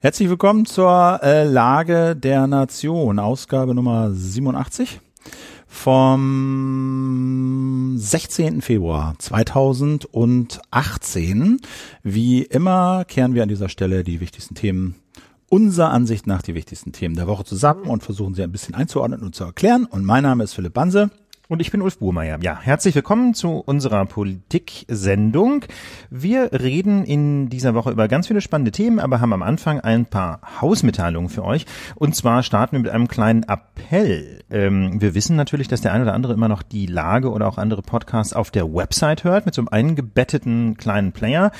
Herzlich willkommen zur äh, Lage der Nation, Ausgabe Nummer 87 vom 16. Februar 2018. Wie immer kehren wir an dieser Stelle die wichtigsten Themen unserer Ansicht nach die wichtigsten Themen der Woche zusammen und versuchen sie ein bisschen einzuordnen und zu erklären. Und mein Name ist Philipp Banse. Und ich bin Ulf Burmeier. Ja, herzlich willkommen zu unserer Politik-Sendung. Wir reden in dieser Woche über ganz viele spannende Themen, aber haben am Anfang ein paar Hausmitteilungen für euch. Und zwar starten wir mit einem kleinen Appell. Ähm, wir wissen natürlich, dass der ein oder andere immer noch die Lage oder auch andere Podcasts auf der Website hört, mit so einem eingebetteten kleinen Player.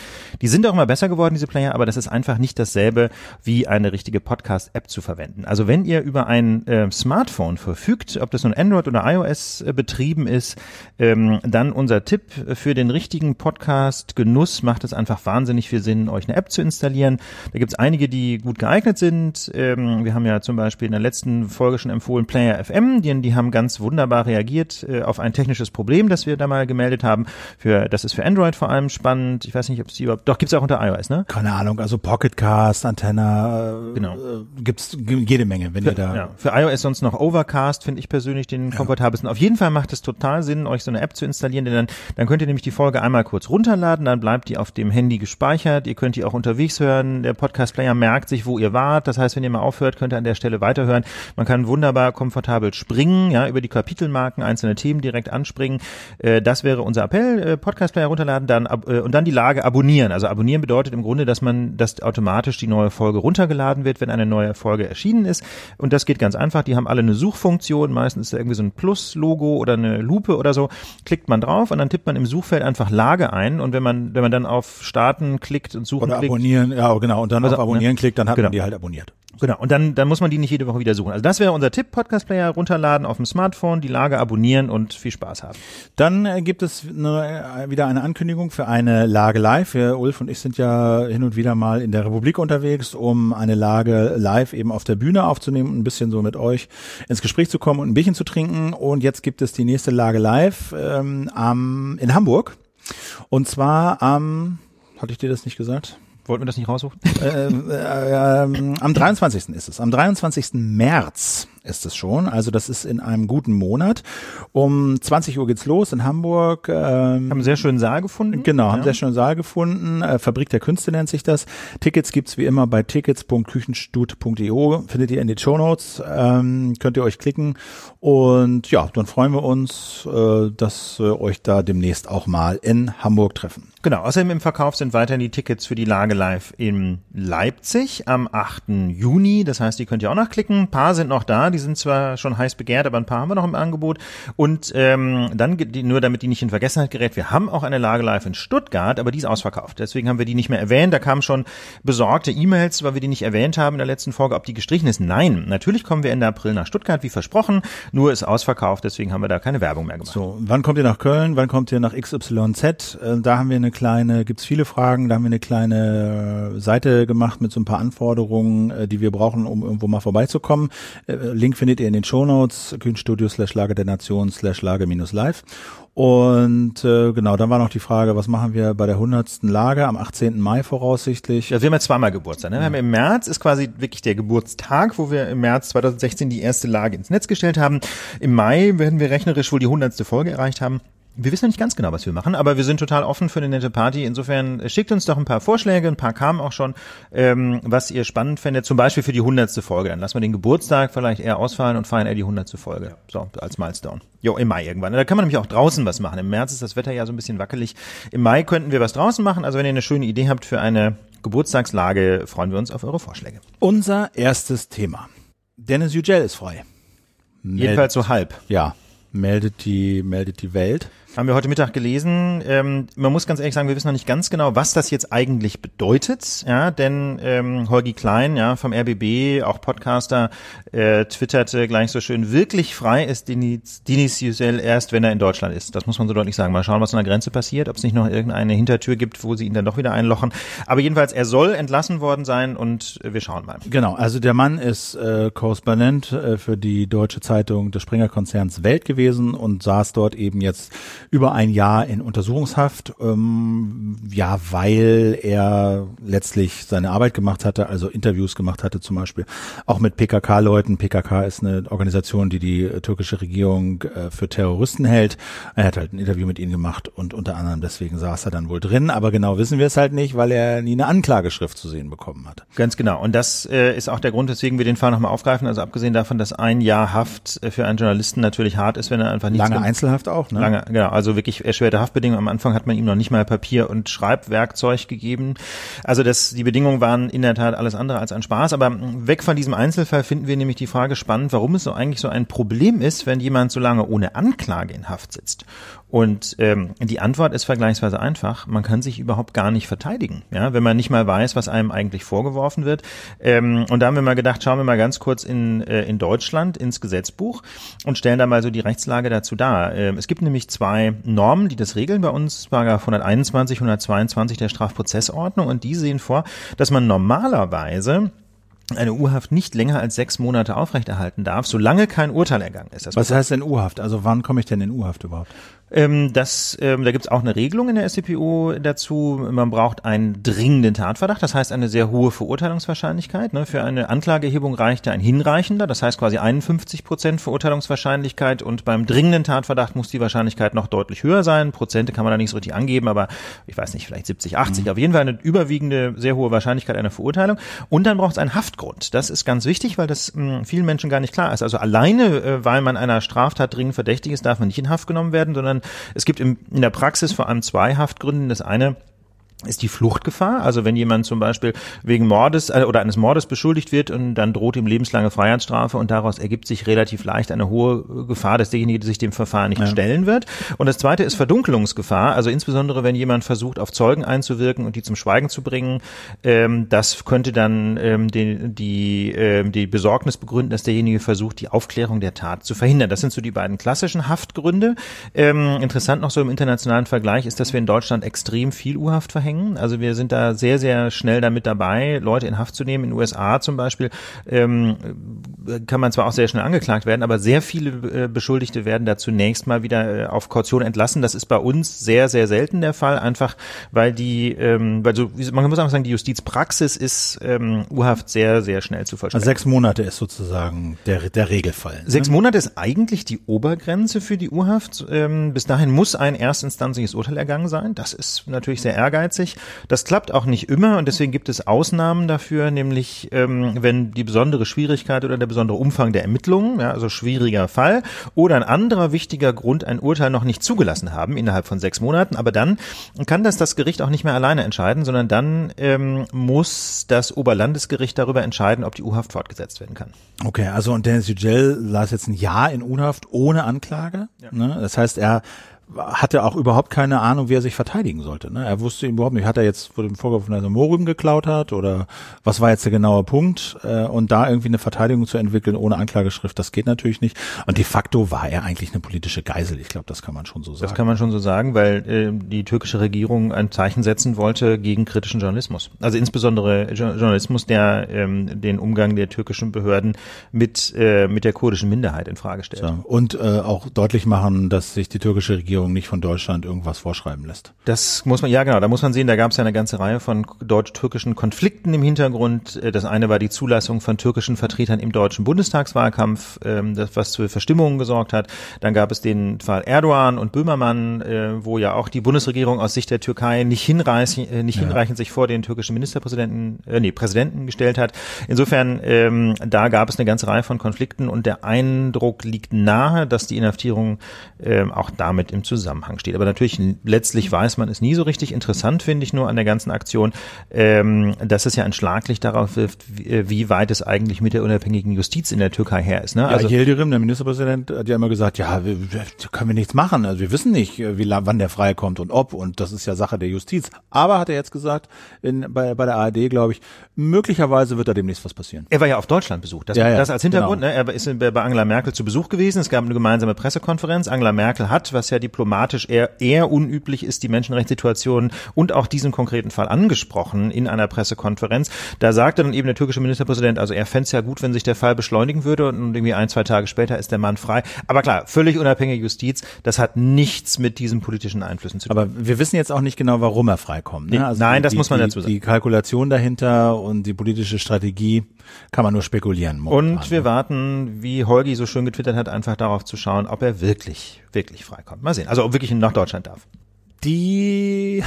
Die sind auch immer besser geworden, diese Player, aber das ist einfach nicht dasselbe, wie eine richtige Podcast-App zu verwenden. Also wenn ihr über ein äh, Smartphone verfügt, ob das nun Android oder iOS äh, betrieben ist. Ähm, dann unser Tipp für den richtigen Podcast Genuss macht es einfach wahnsinnig viel Sinn, euch eine App zu installieren. Da gibt es einige, die gut geeignet sind. Ähm, wir haben ja zum Beispiel in der letzten Folge schon empfohlen Player FM, die, die haben ganz wunderbar reagiert äh, auf ein technisches Problem, das wir da mal gemeldet haben. Für das ist für Android vor allem spannend. Ich weiß nicht, ob es die überhaupt doch gibt's auch unter iOS, ne? Keine Ahnung, also Pocketcast, Antenna, äh, genau. Äh, gibt's jede Menge, wenn für, ihr da ja, für iOS sonst noch Overcast finde ich persönlich den ja. komfortabelsten. Auf jeden Fall macht es total Sinn, euch so eine App zu installieren, denn dann, dann könnt ihr nämlich die Folge einmal kurz runterladen, dann bleibt die auf dem Handy gespeichert, ihr könnt die auch unterwegs hören, der Podcast-Player merkt sich, wo ihr wart, das heißt, wenn ihr mal aufhört, könnt ihr an der Stelle weiterhören. Man kann wunderbar komfortabel springen, ja, über die Kapitelmarken, einzelne Themen direkt anspringen. Äh, das wäre unser Appell, äh, Podcast-Player runterladen, dann äh, und dann die Lage abonnieren. Also abonnieren bedeutet im Grunde, dass man, dass automatisch die neue Folge runtergeladen wird, wenn eine neue Folge erschienen ist. Und das geht ganz einfach. Die haben alle eine Suchfunktion, meistens ist da irgendwie so ein Plus-Logo oder eine Lupe oder so, klickt man drauf und dann tippt man im Suchfeld einfach Lage ein und wenn man, wenn man dann auf Starten klickt und Suchen oder klickt. abonnieren, ja genau, und dann also, auf Abonnieren ne? klickt, dann hat genau. man die halt abonniert. Genau, und dann, dann muss man die nicht jede Woche wieder suchen. Also das wäre unser Tipp, Podcast-Player runterladen auf dem Smartphone, die Lage abonnieren und viel Spaß haben. Dann äh, gibt es eine, äh, wieder eine Ankündigung für eine Lage live. Wir, Ulf und ich sind ja hin und wieder mal in der Republik unterwegs, um eine Lage live eben auf der Bühne aufzunehmen und ein bisschen so mit euch ins Gespräch zu kommen und ein Bierchen zu trinken. Und jetzt gibt es die nächste Lage live ähm, am, in Hamburg. Und zwar am, hatte ich dir das nicht gesagt? Wollten wir das nicht raussuchen? äh, äh, äh, am 23. ist es. Am 23. März ist es schon. Also das ist in einem guten Monat. Um 20 Uhr geht's los in Hamburg. Ähm, haben einen sehr schönen Saal gefunden. Genau, ja. haben einen sehr schönen Saal gefunden. Äh, Fabrik der Künste nennt sich das. Tickets gibt's wie immer bei tickets.küchenstut.io. Findet ihr in den Show Notes. Ähm, könnt ihr euch klicken. Und ja, dann freuen wir uns, äh, dass wir euch da demnächst auch mal in Hamburg treffen. Genau, außerdem im Verkauf sind weiterhin die Tickets für die Lage live in Leipzig am 8. Juni. Das heißt, die könnt ihr auch nachklicken. Ein paar sind noch da. Die die sind zwar schon heiß begehrt, aber ein paar haben wir noch im Angebot. Und ähm, dann, nur damit die nicht in Vergessenheit gerät, wir haben auch eine Lage live in Stuttgart, aber die ist ausverkauft. Deswegen haben wir die nicht mehr erwähnt. Da kamen schon besorgte E-Mails, weil wir die nicht erwähnt haben in der letzten Folge, ob die gestrichen ist. Nein, natürlich kommen wir Ende April nach Stuttgart, wie versprochen, nur ist ausverkauft, deswegen haben wir da keine Werbung mehr gemacht. So, wann kommt ihr nach Köln? Wann kommt ihr nach XYZ? Äh, da haben wir eine kleine, gibt's viele Fragen, da haben wir eine kleine Seite gemacht mit so ein paar Anforderungen, äh, die wir brauchen, um irgendwo mal vorbeizukommen. Link findet ihr in den Shownotes, Kühnstudio slash Lage der Nation slash Lage minus live. Und äh, genau, dann war noch die Frage, was machen wir bei der hundertsten Lage am 18. Mai voraussichtlich? Ja, wir haben ja zweimal Geburtstag. Ne? Wir haben im März ist quasi wirklich der Geburtstag, wo wir im März 2016 die erste Lage ins Netz gestellt haben. Im Mai werden wir rechnerisch wohl die hundertste Folge erreicht haben. Wir wissen ja nicht ganz genau, was wir machen, aber wir sind total offen für eine nette Party. Insofern äh, schickt uns doch ein paar Vorschläge, ein paar kamen auch schon, ähm, was ihr spannend fändet, zum Beispiel für die hundertste Folge. Dann lassen wir den Geburtstag vielleicht eher ausfallen und feiern eher die hundertste Folge. So, als Milestone. Jo, im Mai irgendwann. Da kann man nämlich auch draußen was machen. Im März ist das Wetter ja so ein bisschen wackelig. Im Mai könnten wir was draußen machen. Also wenn ihr eine schöne Idee habt für eine Geburtstagslage, freuen wir uns auf eure Vorschläge. Unser erstes Thema. Dennis Yücel ist frei. Jedenfalls so halb. Ja, meldet die, meldet die Welt haben wir heute Mittag gelesen. Ähm, man muss ganz ehrlich sagen, wir wissen noch nicht ganz genau, was das jetzt eigentlich bedeutet. Ja, denn ähm, Holgi Klein, ja, vom RBB, auch Podcaster, äh, twitterte gleich so schön: Wirklich frei ist Denis, Denis Yücel erst, wenn er in Deutschland ist. Das muss man so deutlich sagen. Mal schauen, was an der Grenze passiert, ob es nicht noch irgendeine Hintertür gibt, wo sie ihn dann doch wieder einlochen. Aber jedenfalls, er soll entlassen worden sein und wir schauen mal. Genau. Also der Mann ist äh, Korrespondent äh, für die deutsche Zeitung des Springer-Konzerns Welt gewesen und saß dort eben jetzt über ein Jahr in Untersuchungshaft, ähm, ja, weil er letztlich seine Arbeit gemacht hatte, also Interviews gemacht hatte zum Beispiel, auch mit PKK-Leuten. PKK ist eine Organisation, die die türkische Regierung äh, für Terroristen hält. Er hat halt ein Interview mit ihnen gemacht und unter anderem deswegen saß er dann wohl drin, aber genau wissen wir es halt nicht, weil er nie eine Anklageschrift zu sehen bekommen hat. Ganz genau. Und das äh, ist auch der Grund, weswegen wir den Fall nochmal aufgreifen. Also abgesehen davon, dass ein Jahr Haft äh, für einen Journalisten natürlich hart ist, wenn er einfach nicht lange Einzelhaft auch, ne? Lange, genau. Also wirklich erschwerte Haftbedingungen. Am Anfang hat man ihm noch nicht mal Papier und Schreibwerkzeug gegeben. Also das, die Bedingungen waren in der Tat alles andere als ein Spaß. Aber weg von diesem Einzelfall finden wir nämlich die Frage spannend, warum es so eigentlich so ein Problem ist, wenn jemand so lange ohne Anklage in Haft sitzt. Und ähm, die Antwort ist vergleichsweise einfach. Man kann sich überhaupt gar nicht verteidigen, ja, wenn man nicht mal weiß, was einem eigentlich vorgeworfen wird. Ähm, und da haben wir mal gedacht, schauen wir mal ganz kurz in, äh, in Deutschland ins Gesetzbuch und stellen da mal so die Rechtslage dazu dar. Ähm, es gibt nämlich zwei Normen, die das regeln bei uns, Paragraph 121, 122 der Strafprozessordnung und die sehen vor, dass man normalerweise eine U-Haft nicht länger als sechs Monate aufrechterhalten darf, solange kein Urteil ergangen ist. Das Was heißt denn U-Haft? Also wann komme ich denn in U-Haft überhaupt? Ähm, das, ähm, da gibt es auch eine Regelung in der SCPO dazu. Man braucht einen dringenden Tatverdacht, das heißt eine sehr hohe Verurteilungswahrscheinlichkeit. Ne? Für eine Anklageerhebung reicht ja ein hinreichender, das heißt quasi 51 Prozent Verurteilungswahrscheinlichkeit und beim dringenden Tatverdacht muss die Wahrscheinlichkeit noch deutlich höher sein. Prozente kann man da nicht so richtig angeben, aber ich weiß nicht, vielleicht 70, 80. Mhm. Auf jeden Fall eine überwiegende, sehr hohe Wahrscheinlichkeit einer Verurteilung. Und dann braucht es einen Haftgrund. Das ist ganz wichtig, weil das mh, vielen Menschen gar nicht klar ist. Also alleine, äh, weil man einer Straftat dringend verdächtig ist, darf man nicht in Haft genommen werden, sondern es gibt im, in der Praxis vor allem zwei Haftgründe. Das eine ist die Fluchtgefahr. Also wenn jemand zum Beispiel wegen Mordes äh, oder eines Mordes beschuldigt wird und dann droht ihm lebenslange Freiheitsstrafe und daraus ergibt sich relativ leicht eine hohe Gefahr, dass derjenige sich dem Verfahren nicht ja. stellen wird. Und das zweite ist Verdunkelungsgefahr. Also insbesondere wenn jemand versucht, auf Zeugen einzuwirken und die zum Schweigen zu bringen, ähm, das könnte dann ähm, die, die, ähm, die Besorgnis begründen, dass derjenige versucht, die Aufklärung der Tat zu verhindern. Das sind so die beiden klassischen Haftgründe. Ähm, interessant noch so im internationalen Vergleich ist, dass wir in Deutschland extrem viel U-Haft verhängen hängen. Also wir sind da sehr, sehr schnell damit dabei, Leute in Haft zu nehmen. In den USA zum Beispiel ähm, kann man zwar auch sehr schnell angeklagt werden, aber sehr viele äh, Beschuldigte werden da zunächst mal wieder äh, auf Kaution entlassen. Das ist bei uns sehr, sehr selten der Fall, einfach weil die, ähm, weil so, man muss auch sagen, die Justizpraxis ist ähm, U-Haft sehr, sehr schnell zu vollstrecken. Also sechs Monate ist sozusagen der, der Regelfall. Ne? Sechs Monate ist eigentlich die Obergrenze für die U-Haft. Ähm, bis dahin muss ein erstinstanzliches Urteil ergangen sein. Das ist natürlich sehr ehrgeizig zulässig. Das klappt auch nicht immer und deswegen gibt es Ausnahmen dafür, nämlich ähm, wenn die besondere Schwierigkeit oder der besondere Umfang der Ermittlungen, ja, also schwieriger Fall, oder ein anderer wichtiger Grund ein Urteil noch nicht zugelassen haben innerhalb von sechs Monaten. Aber dann kann das das Gericht auch nicht mehr alleine entscheiden, sondern dann ähm, muss das Oberlandesgericht darüber entscheiden, ob die U-Haft fortgesetzt werden kann. Okay, also und Dennis Yücel saß jetzt ein Jahr in U-Haft ohne Anklage. Ja. Ne? Das heißt, er hatte auch überhaupt keine Ahnung, wie er sich verteidigen sollte. Ne? Er wusste überhaupt nicht, hat er jetzt vor dem vorgeworfen, dass er Morum geklaut hat oder was war jetzt der genaue Punkt? Äh, und da irgendwie eine Verteidigung zu entwickeln ohne Anklageschrift, das geht natürlich nicht. Und de facto war er eigentlich eine politische Geisel. Ich glaube, das kann man schon so sagen. Das kann man schon so sagen, weil äh, die türkische Regierung ein Zeichen setzen wollte gegen kritischen Journalismus. Also insbesondere Journalismus, der ähm, den Umgang der türkischen Behörden mit äh, mit der kurdischen Minderheit in Frage stellt. So. Und äh, auch deutlich machen, dass sich die türkische Regierung Regierung nicht von Deutschland irgendwas vorschreiben lässt. Das muss man, ja genau, da muss man sehen, da gab es ja eine ganze Reihe von deutsch-türkischen Konflikten im Hintergrund. Äh, das eine war die Zulassung von türkischen Vertretern im deutschen Bundestagswahlkampf, ähm, das, was für Verstimmungen gesorgt hat. Dann gab es den Fall Erdogan und Böhmermann, äh, wo ja auch die Bundesregierung aus Sicht der Türkei nicht, hinreichend, äh, nicht ja. hinreichend sich vor den türkischen Ministerpräsidenten, äh, nee, Präsidenten gestellt hat. Insofern, ähm, da gab es eine ganze Reihe von Konflikten und der Eindruck liegt nahe, dass die Inhaftierung äh, auch damit im Zusammenhang steht. Aber natürlich, letztlich weiß man es nie so richtig. Interessant finde ich nur an der ganzen Aktion, ähm, dass es ja ein Schlaglicht darauf wirft, wie, äh, wie weit es eigentlich mit der unabhängigen Justiz in der Türkei her ist. Ne? Ja, also Yildirim, der Ministerpräsident, hat ja immer gesagt, ja, wir, wir, können wir nichts machen. Also wir wissen nicht, äh, wie wann der freikommt und ob. Und das ist ja Sache der Justiz. Aber hat er jetzt gesagt, in, bei, bei der ARD, glaube ich, möglicherweise wird da demnächst was passieren. Er war ja auf Deutschland besucht. Das, ja, ja, das als Hintergrund. Genau. Ne? Er ist bei Angela Merkel zu Besuch gewesen. Es gab eine gemeinsame Pressekonferenz. Angela Merkel hat, was ja die diplomatisch eher, eher unüblich ist, die Menschenrechtssituation und auch diesen konkreten Fall angesprochen in einer Pressekonferenz. Da sagte dann eben der türkische Ministerpräsident, also er fände es ja gut, wenn sich der Fall beschleunigen würde und irgendwie ein, zwei Tage später ist der Mann frei. Aber klar, völlig unabhängige Justiz, das hat nichts mit diesen politischen Einflüssen zu tun. Aber wir wissen jetzt auch nicht genau, warum er freikommt. Ne? Also Nein, das muss man dazu sagen. Die Kalkulation dahinter und die politische Strategie kann man nur spekulieren. Momentan, und wir ne? warten, wie Holgi so schön getwittert hat, einfach darauf zu schauen, ob er wirklich, wirklich freikommt. Mal sehen. Also ob wirklich nach Deutschland darf. Die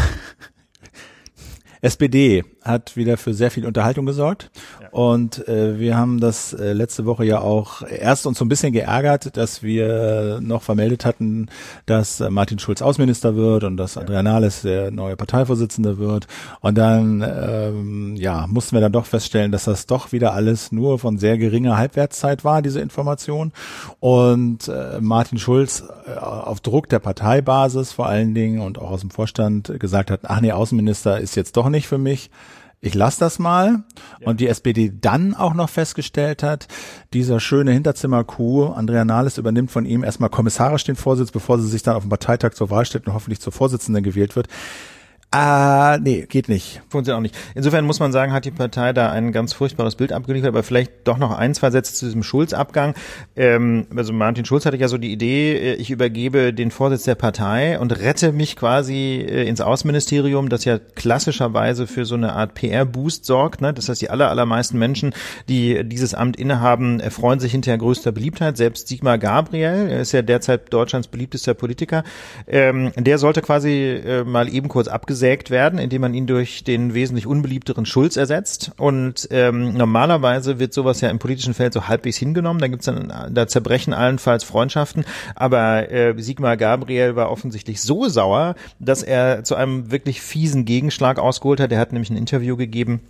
SPD hat wieder für sehr viel Unterhaltung gesorgt. Ja. Und äh, wir haben das äh, letzte Woche ja auch erst uns so ein bisschen geärgert, dass wir noch vermeldet hatten, dass äh, Martin Schulz Außenminister wird und dass Andrea Nahles der neue Parteivorsitzende wird. Und dann ähm, ja mussten wir dann doch feststellen, dass das doch wieder alles nur von sehr geringer Halbwertszeit war, diese Information. Und äh, Martin Schulz äh, auf Druck der Parteibasis vor allen Dingen und auch aus dem Vorstand gesagt hat, ach nee, Außenminister ist jetzt doch nicht für mich ich lasse das mal. Ja. Und die SPD dann auch noch festgestellt hat, dieser schöne Hinterzimmer-Coup, Andrea Nahles übernimmt von ihm erstmal kommissarisch den Vorsitz, bevor sie sich dann auf dem Parteitag zur Wahl stellt und hoffentlich zur Vorsitzenden gewählt wird. Ah, nee, geht nicht. Funktioniert auch nicht. Insofern muss man sagen, hat die Partei da ein ganz furchtbares Bild abgeliefert, aber vielleicht doch noch ein, zwei Sätze zu diesem Schulz-Abgang. Ähm, also Martin Schulz hatte ja so die Idee, äh, ich übergebe den Vorsitz der Partei und rette mich quasi äh, ins Außenministerium, das ja klassischerweise für so eine Art PR-Boost sorgt. Ne? Das heißt, die aller, allermeisten Menschen, die dieses Amt innehaben, erfreuen sich hinterher größter Beliebtheit. Selbst Sigmar Gabriel, er ist ja derzeit Deutschlands beliebtester Politiker, ähm, der sollte quasi äh, mal eben kurz abgesetzt abgesägt werden, indem man ihn durch den wesentlich unbeliebteren Schulz ersetzt. Und ähm, normalerweise wird sowas ja im politischen Feld so halbwegs hingenommen. Da gibt's dann, da zerbrechen allenfalls Freundschaften. Aber äh, Sigmar Gabriel war offensichtlich so sauer, dass er zu einem wirklich fiesen Gegenschlag ausgeholt hat. Er hat nämlich ein Interview gegeben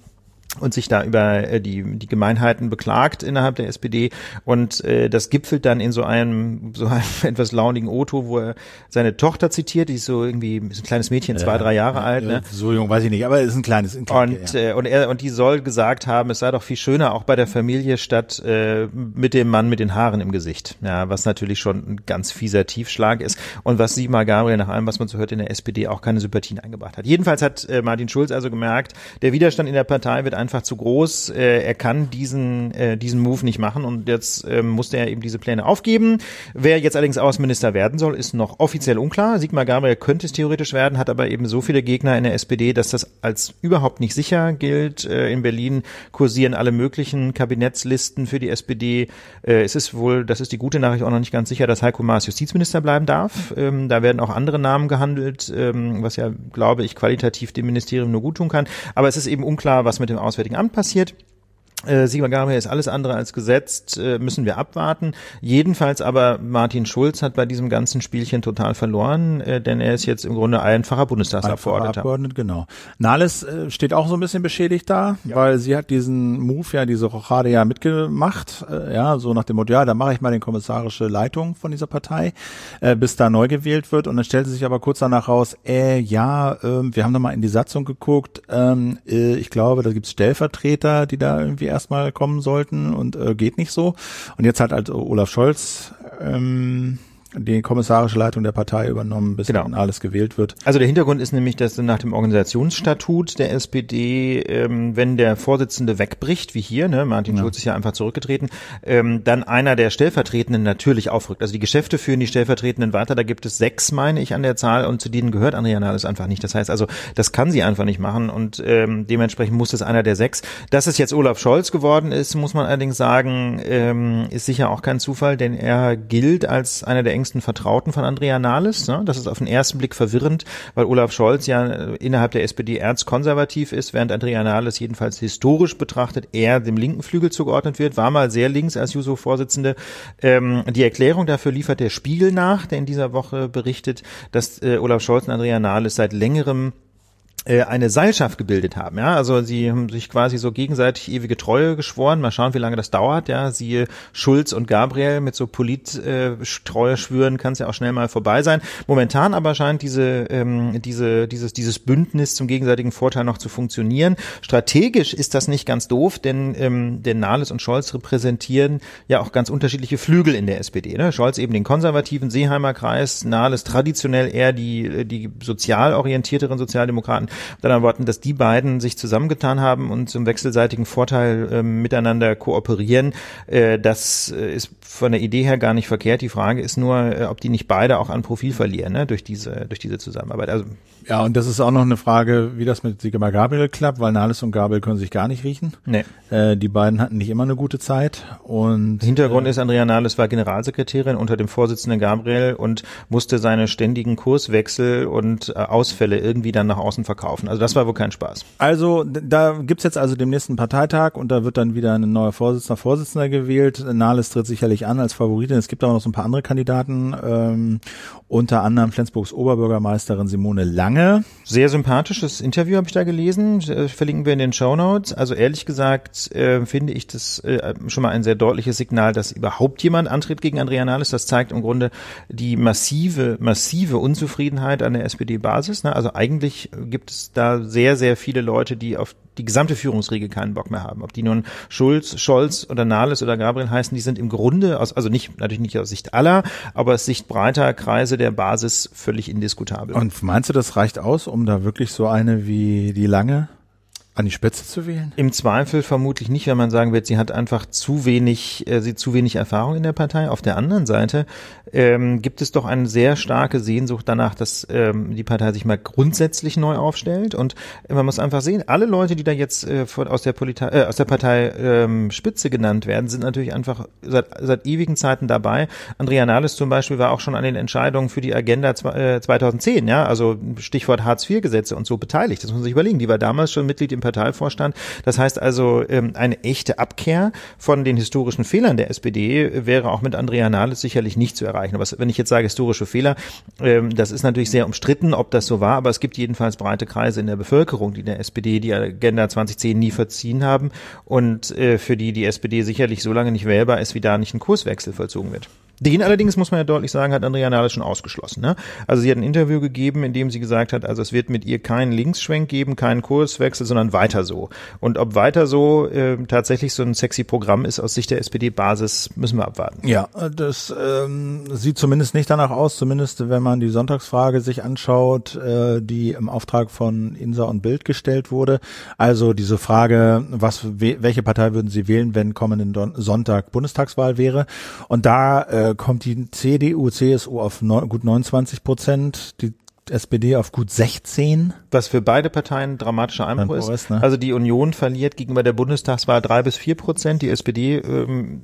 und sich da über äh, die, die Gemeinheiten beklagt innerhalb der SPD und äh, das gipfelt dann in so einem so einem etwas launigen Otto, wo er seine Tochter zitiert, die ist so irgendwie ist ein kleines Mädchen, zwei, drei Jahre alt. Ne? So jung weiß ich nicht, aber ist ein kleines. Ein kleines und ja. äh, und er und die soll gesagt haben, es sei doch viel schöner auch bei der Familie statt äh, mit dem Mann mit den Haaren im Gesicht. Ja, was natürlich schon ein ganz fieser Tiefschlag ist und was Sigmar Gabriel nach allem, was man so hört in der SPD auch keine Sympathien eingebracht hat. Jedenfalls hat äh, Martin Schulz also gemerkt, der Widerstand in der Partei wird einfach zu groß. Äh, er kann diesen, äh, diesen Move nicht machen und jetzt äh, musste er eben diese Pläne aufgeben. Wer jetzt allerdings Außenminister werden soll, ist noch offiziell unklar. Sigmar Gabriel könnte es theoretisch werden, hat aber eben so viele Gegner in der SPD, dass das als überhaupt nicht sicher gilt. Äh, in Berlin kursieren alle möglichen Kabinettslisten für die SPD. Es ist wohl, das ist die gute Nachricht, auch noch nicht ganz sicher, dass Heiko Maas Justizminister bleiben darf. Ähm, da werden auch andere Namen gehandelt, ähm, was ja, glaube ich, qualitativ dem Ministerium nur gut tun kann. Aber es ist eben unklar, was mit dem Auswärtigen Amt passiert. Äh, Sigmar Gabriel ist alles andere als gesetzt, äh, müssen wir abwarten. Jedenfalls aber Martin Schulz hat bei diesem ganzen Spielchen total verloren, äh, denn er ist jetzt im Grunde einfacher Bundestagsabgeordneter. Abgeordnet, genau. Nahles äh, steht auch so ein bisschen beschädigt da, ja. weil sie hat diesen Move ja, diese Rochade ja mitgemacht, ja, so nach dem Motto, ja, da mache ich mal den kommissarische Leitung von dieser Partei, bis da neu gewählt wird und dann stellte sich aber kurz danach raus, äh, ja, äh, wir haben da mal in die Satzung geguckt, ähm, äh, ich glaube, da gibt's Stellvertreter, die da irgendwie erstmal kommen sollten und äh, geht nicht so. Und jetzt hat halt Olaf Scholz ähm, die kommissarische Leitung der Partei übernommen, bis genau. dann alles gewählt wird. Also der Hintergrund ist nämlich, dass nach dem Organisationsstatut der SPD, ähm, wenn der Vorsitzende wegbricht, wie hier, ne, Martin ja. Schulz ist ja einfach zurückgetreten, ähm, dann einer der Stellvertretenden natürlich aufrückt. Also die Geschäfte führen die Stellvertretenden weiter, da gibt es sechs, meine ich, an der Zahl und zu denen gehört Andrea Nahles einfach nicht. Das heißt also, das kann sie einfach nicht machen und ähm, dementsprechend muss es einer der sechs. Dass es jetzt Olaf Scholz geworden ist, muss man allerdings sagen, ähm, ist sicher auch kein Zufall, denn er gilt als einer der engsten Vertrauten von Andrea Nahles. Ne? Das ist auf den ersten Blick verwirrend, weil Olaf Scholz ja äh, innerhalb der SPD erzkonservativ ist, während Andrea Nahles jedenfalls historisch betrachtet eher dem linken Flügel zugeordnet wird, war mal sehr links als Juso-Vorsitzende. Ähm, die Erklärung dafür liefert der Spiegel nach, der in dieser Woche berichtet, dass äh, Olaf Scholz und Andrea Nahles seit längerem eine Seilschaft gebildet haben, ja, also sie haben sich quasi so gegenseitig ewige Treue geschworen. Mal schauen, wie lange das dauert, ja. Siehe Schulz und Gabriel mit so Polittreue äh, schwören, kann es ja auch schnell mal vorbei sein. Momentan aber scheint diese ähm, diese dieses dieses Bündnis zum gegenseitigen Vorteil noch zu funktionieren. Strategisch ist das nicht ganz doof, denn ähm, denn Nahles und Scholz repräsentieren ja auch ganz unterschiedliche Flügel in der SPD. Ne? Scholz eben den konservativen Seeheimer Kreis, Nahles traditionell eher die die sozial orientierteren Sozialdemokraten mit anderen Worten, dass die beiden sich zusammengetan haben und zum wechselseitigen Vorteil äh, miteinander kooperieren, äh, das äh, ist von der Idee her gar nicht verkehrt. Die Frage ist nur, äh, ob die nicht beide auch an Profil verlieren ne, durch diese durch diese Zusammenarbeit. Also ja, und das ist auch noch eine Frage, wie das mit Sigmar Gabriel klappt, weil Nahles und Gabriel können sich gar nicht riechen. Nee. Äh, die beiden hatten nicht immer eine gute Zeit. Und Hintergrund äh, ist, Andrea Nahles war Generalsekretärin unter dem Vorsitzenden Gabriel und musste seine ständigen Kurswechsel und äh, Ausfälle irgendwie dann nach außen verkaufen. Also das war wohl kein Spaß. Also da gibt's jetzt also demnächst einen Parteitag und da wird dann wieder ein neuer Vorsitzender, Vorsitzender gewählt. Nahles tritt sicherlich an als Favoritin. Es gibt aber noch so ein paar andere Kandidaten, ähm, unter anderem Flensburgs Oberbürgermeisterin Simone Lange. Sehr sympathisches Interview habe ich da gelesen, äh, verlinken wir in den Show Notes. Also ehrlich gesagt äh, finde ich das äh, schon mal ein sehr deutliches Signal, dass überhaupt jemand antritt gegen Andrea Nahles. Das zeigt im Grunde die massive, massive Unzufriedenheit an der SPD-Basis. Ne? Also eigentlich gibt es da sehr, sehr viele Leute, die auf die gesamte Führungsriege keinen Bock mehr haben. Ob die nun Schulz, Scholz oder Nahles oder Gabriel heißen, die sind im Grunde aus, also nicht, natürlich nicht aus Sicht aller, aber aus Sicht breiter Kreise der Basis völlig indiskutabel. Und meinst du, das reicht aus, um da wirklich so eine wie die Lange an die Spitze zu wählen? Im Zweifel vermutlich nicht, wenn man sagen wird, sie hat einfach zu wenig, äh, sie zu wenig Erfahrung in der Partei. Auf der anderen Seite ähm, gibt es doch eine sehr starke Sehnsucht danach, dass ähm, die Partei sich mal grundsätzlich neu aufstellt. Und man muss einfach sehen, alle Leute, die da jetzt äh, aus der Polita äh, aus der Partei ähm, Spitze genannt werden, sind natürlich einfach seit, seit ewigen Zeiten dabei. Andrea Nahles zum Beispiel war auch schon an den Entscheidungen für die Agenda äh, 2010, ja, also Stichwort Hartz-IV-Gesetze und so beteiligt. Das muss man sich überlegen. Die war damals schon Mitglied im Parteivorstand. Das heißt also, ähm, eine echte Abkehr von den historischen Fehlern der SPD wäre auch mit Andrea Nahles sicherlich nicht zu erreichen. Aber wenn ich jetzt sage historische Fehler, ähm, das ist natürlich sehr umstritten, ob das so war, aber es gibt jedenfalls breite Kreise in der Bevölkerung, die der SPD die Agenda 2010 nie verziehen haben und äh, für die die SPD sicherlich so lange nicht wählbar ist, wie da nicht ein Kurswechsel vollzogen wird. Den allerdings, muss man ja deutlich sagen, hat Andrea Nahles schon ausgeschlossen. Ne? Also sie hat ein Interview gegeben, in dem sie gesagt hat, also es wird mit ihr keinen Linksschwenk geben, keinen Kurswechsel, sondern weiter so. Und ob weiter so äh, tatsächlich so ein sexy Programm ist aus Sicht der SPD-Basis, müssen wir abwarten. Ja, das ähm, sieht zumindest nicht danach aus, zumindest wenn man die Sonntagsfrage sich anschaut, äh, die im Auftrag von Insa und Bild gestellt wurde. Also diese Frage, was welche Partei würden Sie wählen, wenn kommenden Sonntag Bundestagswahl wäre? Und da äh, kommt die CDU, CSU auf neun, gut 29 Prozent, die SPD auf gut 16. Was für beide Parteien dramatischer Einbruch ist. ist ne? Also die Union verliert gegenüber der Bundestagswahl drei bis vier Prozent, die SPD ähm,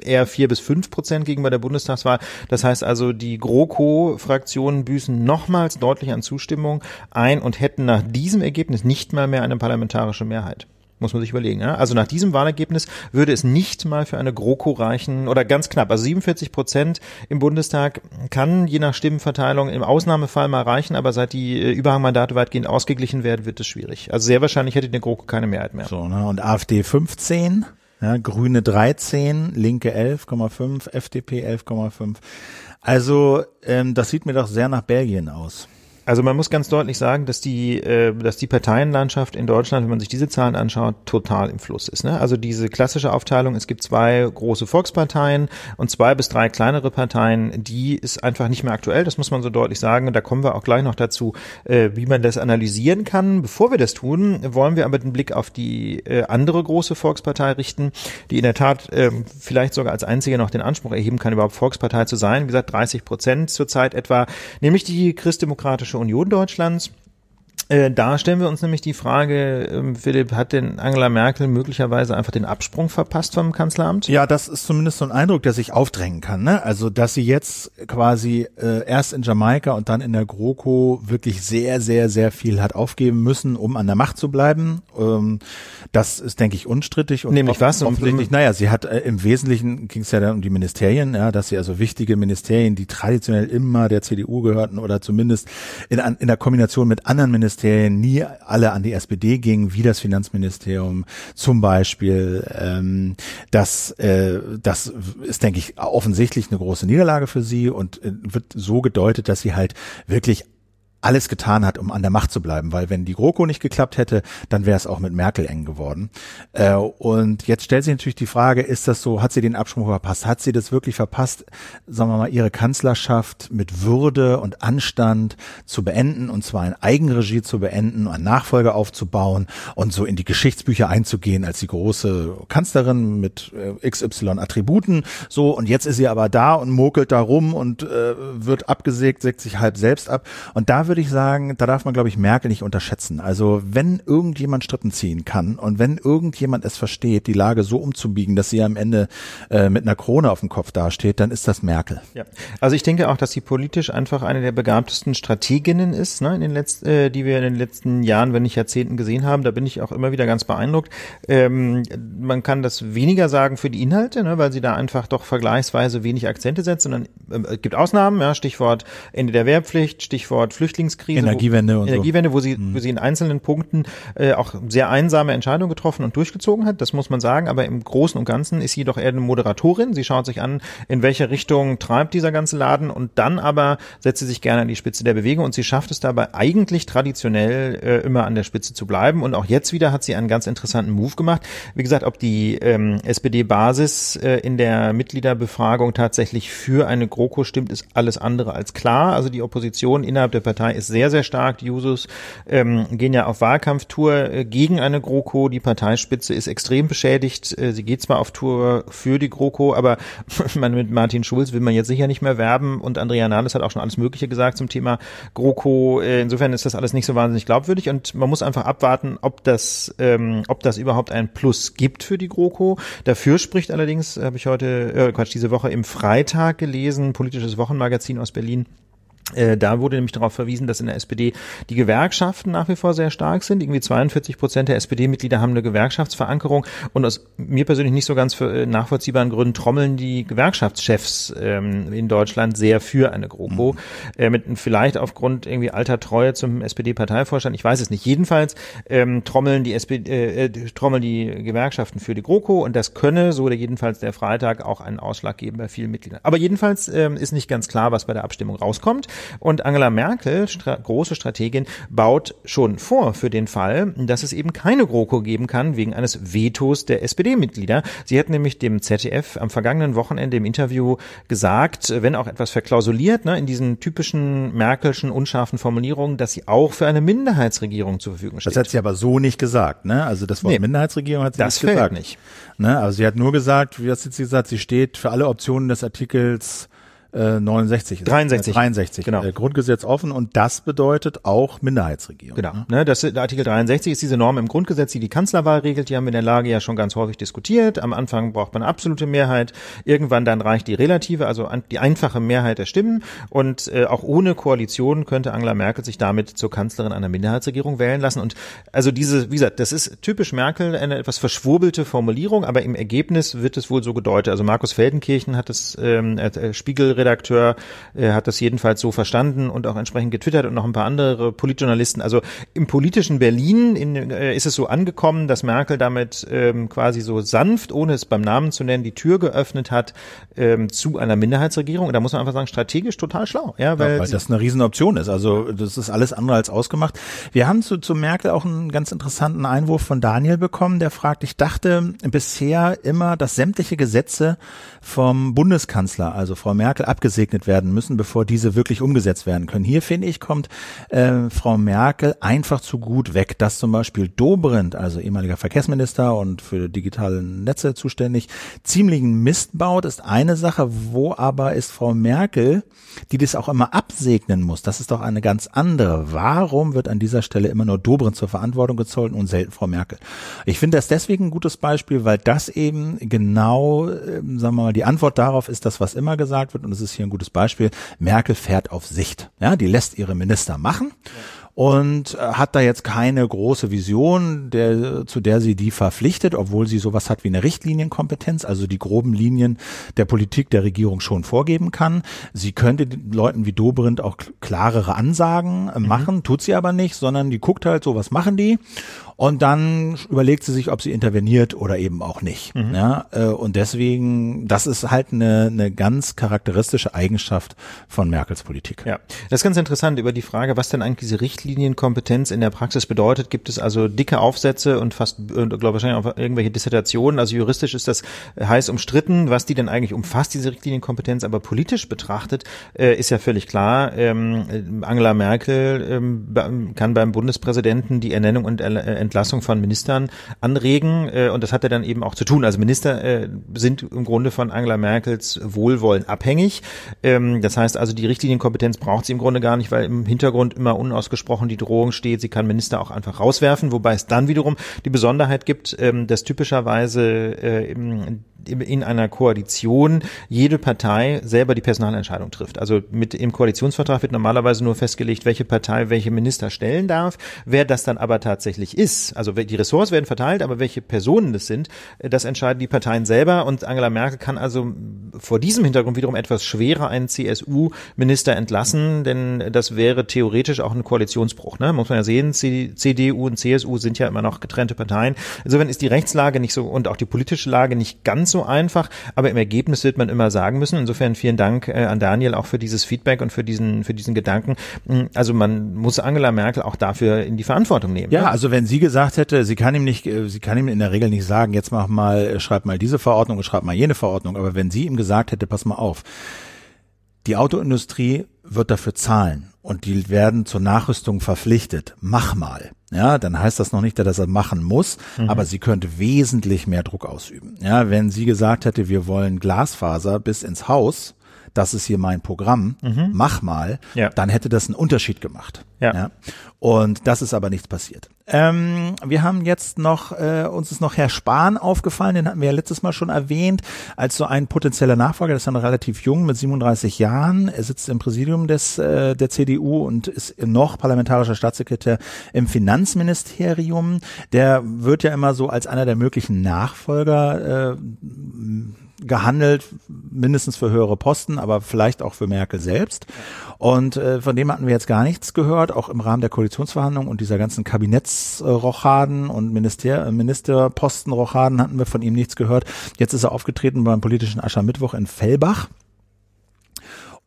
eher vier bis fünf Prozent gegenüber der Bundestagswahl. Das heißt also, die GroKo-Fraktionen büßen nochmals deutlich an Zustimmung ein und hätten nach diesem Ergebnis nicht mal mehr eine parlamentarische Mehrheit. Muss man sich überlegen. Ja? Also nach diesem Wahlergebnis würde es nicht mal für eine GroKo reichen oder ganz knapp. Also 47 Prozent im Bundestag kann je nach Stimmenverteilung im Ausnahmefall mal reichen, aber seit die äh, Überhangmandate weitgehend ausgeglichen werden, wird es schwierig. Also sehr wahrscheinlich hätte die GroKo keine Mehrheit mehr. So, ne? und AfD 15, ja, Grüne 13, Linke 11,5, FDP 11,5. Also ähm, das sieht mir doch sehr nach Belgien aus. Also man muss ganz deutlich sagen, dass die, äh, dass die Parteienlandschaft in Deutschland, wenn man sich diese Zahlen anschaut, total im Fluss ist. Ne? Also diese klassische Aufteilung, es gibt zwei große Volksparteien und zwei bis drei kleinere Parteien, die ist einfach nicht mehr aktuell, das muss man so deutlich sagen. Und da kommen wir auch gleich noch dazu, äh, wie man das analysieren kann. Bevor wir das tun, wollen wir aber den Blick auf die äh, andere große Volkspartei richten, die in der Tat äh, vielleicht sogar als einzige noch den Anspruch erheben kann, überhaupt Volkspartei zu sein. Wie gesagt, 30 Prozent zurzeit etwa, nämlich die Christdemokratische Union Deutschlands äh, da stellen wir uns nämlich die Frage, ähm, Philipp, hat denn Angela Merkel möglicherweise einfach den Absprung verpasst vom Kanzleramt? Ja, das ist zumindest so ein Eindruck, der sich aufdrängen kann. Ne? Also, dass sie jetzt quasi äh, erst in Jamaika und dann in der GroKo wirklich sehr, sehr, sehr viel hat aufgeben müssen, um an der Macht zu bleiben. Ähm, das ist, denke ich, unstrittig. Und Nämlich was? Offensichtlich, naja, sie hat äh, im Wesentlichen ging es ja dann um die Ministerien, ja, dass sie also wichtige Ministerien, die traditionell immer der CDU gehörten oder zumindest in, in der Kombination mit anderen Ministerien Ministerien nie alle an die SPD gingen, wie das Finanzministerium zum Beispiel. Ähm, das, äh, das ist, denke ich, offensichtlich eine große Niederlage für sie und äh, wird so gedeutet, dass sie halt wirklich alles getan hat, um an der Macht zu bleiben, weil wenn die GroKo nicht geklappt hätte, dann wäre es auch mit Merkel eng geworden. Äh, und jetzt stellt sich natürlich die Frage, ist das so, hat sie den Absprung verpasst? Hat sie das wirklich verpasst, sagen wir mal, ihre Kanzlerschaft mit Würde und Anstand zu beenden und zwar in Eigenregie zu beenden, einen Nachfolger aufzubauen und so in die Geschichtsbücher einzugehen als die große Kanzlerin mit äh, XY Attributen. So, und jetzt ist sie aber da und mokelt da rum und äh, wird abgesägt, sägt sich halb selbst ab. Und da würde ich sagen, da darf man, glaube ich, Merkel nicht unterschätzen. Also wenn irgendjemand Strippen ziehen kann und wenn irgendjemand es versteht, die Lage so umzubiegen, dass sie am Ende äh, mit einer Krone auf dem Kopf dasteht, dann ist das Merkel. Ja. Also ich denke auch, dass sie politisch einfach eine der begabtesten Strateginnen ist, ne, in den letzten, äh, die wir in den letzten Jahren, wenn nicht Jahrzehnten gesehen haben. Da bin ich auch immer wieder ganz beeindruckt. Ähm, man kann das weniger sagen für die Inhalte, ne, weil sie da einfach doch vergleichsweise wenig Akzente setzt, sondern äh, es gibt Ausnahmen, ja, Stichwort Ende der Wehrpflicht, Stichwort Flüchtlinge Flüchtlingskrise, Energiewende wo, und Energiewende, so. wo sie, mhm. wo sie in einzelnen Punkten äh, auch sehr einsame Entscheidungen getroffen und durchgezogen hat. Das muss man sagen. Aber im Großen und Ganzen ist sie doch eher eine Moderatorin. Sie schaut sich an, in welche Richtung treibt dieser ganze Laden und dann aber setzt sie sich gerne an die Spitze der Bewegung und sie schafft es dabei eigentlich traditionell äh, immer an der Spitze zu bleiben. Und auch jetzt wieder hat sie einen ganz interessanten Move gemacht. Wie gesagt, ob die ähm, SPD-Basis äh, in der Mitgliederbefragung tatsächlich für eine GroKo stimmt, ist alles andere als klar. Also die Opposition innerhalb der Partei ist sehr, sehr stark. Die Jusos ähm, gehen ja auf Wahlkampftour äh, gegen eine GroKo. Die Parteispitze ist extrem beschädigt. Äh, sie geht zwar auf Tour für die GroKo, aber man, mit Martin Schulz will man jetzt sicher nicht mehr werben und Andrea Nahles hat auch schon alles Mögliche gesagt zum Thema GroKo. Äh, insofern ist das alles nicht so wahnsinnig glaubwürdig und man muss einfach abwarten, ob das, ähm, ob das überhaupt ein Plus gibt für die GroKo. Dafür spricht allerdings, habe ich heute, äh, Quatsch, diese Woche im Freitag gelesen, politisches Wochenmagazin aus Berlin, da wurde nämlich darauf verwiesen, dass in der SPD die Gewerkschaften nach wie vor sehr stark sind. Irgendwie 42 Prozent der SPD-Mitglieder haben eine Gewerkschaftsverankerung und aus mir persönlich nicht so ganz für, äh, nachvollziehbaren Gründen trommeln die Gewerkschaftschefs ähm, in Deutschland sehr für eine GroKo. Mhm. Äh, mit vielleicht aufgrund irgendwie alter Treue zum SPD-Parteivorstand, ich weiß es nicht. Jedenfalls ähm, trommeln die SPD, äh, äh, trommeln die Gewerkschaften für die GroKo und das könne, so der jedenfalls der Freitag, auch einen Ausschlag geben bei vielen Mitgliedern. Aber jedenfalls ähm, ist nicht ganz klar, was bei der Abstimmung rauskommt. Und Angela Merkel, stra große Strategin, baut schon vor für den Fall, dass es eben keine GroKo geben kann wegen eines Vetos der SPD-Mitglieder. Sie hat nämlich dem ZDF am vergangenen Wochenende im Interview gesagt, wenn auch etwas verklausuliert, ne, in diesen typischen Merkelschen unscharfen Formulierungen, dass sie auch für eine Minderheitsregierung zur Verfügung steht. Das hat sie aber so nicht gesagt, ne? Also das Wort nee, Minderheitsregierung hat sie das nicht gesagt. nicht. Ne? Also sie hat nur gesagt, wie hat sie gesagt, sie steht für alle Optionen des Artikels 69. 63. 63. Genau. Äh, Grundgesetz offen und das bedeutet auch Minderheitsregierung. Genau. Ne? Das, der Artikel 63 ist diese Norm im Grundgesetz, die die Kanzlerwahl regelt. Die haben wir in der Lage ja schon ganz häufig diskutiert. Am Anfang braucht man absolute Mehrheit. Irgendwann dann reicht die relative, also die einfache Mehrheit der Stimmen. Und äh, auch ohne Koalition könnte Angela Merkel sich damit zur Kanzlerin einer Minderheitsregierung wählen lassen. Und also diese, wie gesagt, das ist typisch Merkel, eine etwas verschwurbelte Formulierung, aber im Ergebnis wird es wohl so gedeutet. Also Markus Feldenkirchen hat das ähm, äh, Spiegel Redakteur äh, hat das jedenfalls so verstanden und auch entsprechend getwittert und noch ein paar andere Politjournalisten. Also im politischen Berlin in, äh, ist es so angekommen, dass Merkel damit ähm, quasi so sanft, ohne es beim Namen zu nennen, die Tür geöffnet hat ähm, zu einer Minderheitsregierung. Und da muss man einfach sagen, strategisch total schlau. Ja, weil, ja, weil das eine Riesenoption ist. Also das ist alles andere als ausgemacht. Wir haben zu, zu Merkel auch einen ganz interessanten Einwurf von Daniel bekommen, der fragt, ich dachte bisher immer, dass sämtliche Gesetze vom Bundeskanzler, also Frau Merkel, abgesegnet werden müssen, bevor diese wirklich umgesetzt werden können. Hier finde ich, kommt äh, Frau Merkel einfach zu gut weg, dass zum Beispiel Dobrindt, also ehemaliger Verkehrsminister und für digitale Netze zuständig, ziemlichen Mist baut, ist eine Sache, wo aber ist Frau Merkel, die das auch immer absegnen muss. Das ist doch eine ganz andere. Warum wird an dieser Stelle immer nur Dobrindt zur Verantwortung gezogen und selten Frau Merkel? Ich finde das deswegen ein gutes Beispiel, weil das eben genau, äh, sagen wir mal, die Antwort darauf ist das, was immer gesagt wird und es ist hier ein gutes Beispiel. Merkel fährt auf Sicht. Ja, die lässt ihre Minister machen. Ja und äh, hat da jetzt keine große Vision, der, zu der sie die verpflichtet, obwohl sie sowas hat wie eine Richtlinienkompetenz, also die groben Linien der Politik der Regierung schon vorgeben kann. Sie könnte den Leuten wie Dobrindt auch klarere Ansagen äh, mhm. machen, mhm. tut sie aber nicht, sondern die guckt halt so, was machen die und dann überlegt sie sich, ob sie interveniert oder eben auch nicht. Mhm. Ja, äh, und deswegen, das ist halt eine, eine ganz charakteristische Eigenschaft von Merkels Politik. Ja, das ist ganz interessant über die Frage, was denn eigentlich diese Richtlinienkompetenz in der Praxis bedeutet. Gibt es also dicke Aufsätze und fast, glaube wahrscheinlich auch irgendwelche Dissertationen. Also juristisch ist das heiß umstritten, was die denn eigentlich umfasst, diese Richtlinienkompetenz. Aber politisch betrachtet äh, ist ja völlig klar, ähm, Angela Merkel ähm, kann beim Bundespräsidenten die Ernennung und äh, Entlassung von Ministern anregen. Äh, und das hat er dann eben auch zu tun. Also Minister äh, sind im Grunde von Angela Merkels Wohlwollen abhängig. Ähm, das heißt also, die Richtlinienkompetenz braucht sie im Grunde gar nicht, weil im Hintergrund immer unausgesprochen die Drohung steht, sie kann Minister auch einfach rauswerfen, wobei es dann wiederum die Besonderheit gibt, ähm, dass typischerweise äh, im in einer Koalition jede Partei selber die Personalentscheidung trifft. Also mit im Koalitionsvertrag wird normalerweise nur festgelegt, welche Partei welche Minister stellen darf. Wer das dann aber tatsächlich ist, also die Ressorts werden verteilt, aber welche Personen das sind, äh, das entscheiden die Parteien selber. Und Angela Merkel kann also vor diesem Hintergrund wiederum etwas schwerer einen CSU-Minister entlassen, denn das wäre theoretisch auch ein Koalitionsbruch. Ne? Muss man ja sehen, CDU und CSU sind ja immer noch getrennte Parteien. Insofern ist die Rechtslage nicht so und auch die politische Lage nicht ganz so einfach, aber im Ergebnis wird man immer sagen müssen. Insofern vielen Dank äh, an Daniel auch für dieses Feedback und für diesen, für diesen Gedanken. Also man muss Angela Merkel auch dafür in die Verantwortung nehmen. Ja, ne? also wenn sie gesagt hätte, sie kann ihm nicht, äh, sie kann ihm in der Regel nicht sagen, jetzt mach mal, äh, schreib mal diese Verordnung und schreib mal jene Verordnung, aber wenn sie ihm gesagt hätte, pass mal auf, die Autoindustrie wird dafür zahlen und die werden zur Nachrüstung verpflichtet. Mach mal. Ja, dann heißt das noch nicht, dass er machen muss, mhm. aber sie könnte wesentlich mehr Druck ausüben. Ja, wenn sie gesagt hätte, wir wollen Glasfaser bis ins Haus, das ist hier mein Programm, mhm. mach mal, ja. dann hätte das einen Unterschied gemacht. Ja. ja. Und das ist aber nichts passiert. Ähm, wir haben jetzt noch, äh, uns ist noch Herr Spahn aufgefallen, den hatten wir ja letztes Mal schon erwähnt, als so ein potenzieller Nachfolger, der ist dann relativ jung, mit 37 Jahren. Er sitzt im Präsidium des, äh, der CDU und ist noch parlamentarischer Staatssekretär im Finanzministerium. Der wird ja immer so als einer der möglichen Nachfolger äh, gehandelt, mindestens für höhere Posten, aber vielleicht auch für Merkel selbst. Und äh, von dem hatten wir jetzt gar nichts gehört, auch im Rahmen der Koalitionsverhandlungen und dieser ganzen Kabinettsrochaden und Minister Ministerpostenrochaden hatten wir von ihm nichts gehört. Jetzt ist er aufgetreten beim politischen Aschermittwoch in Fellbach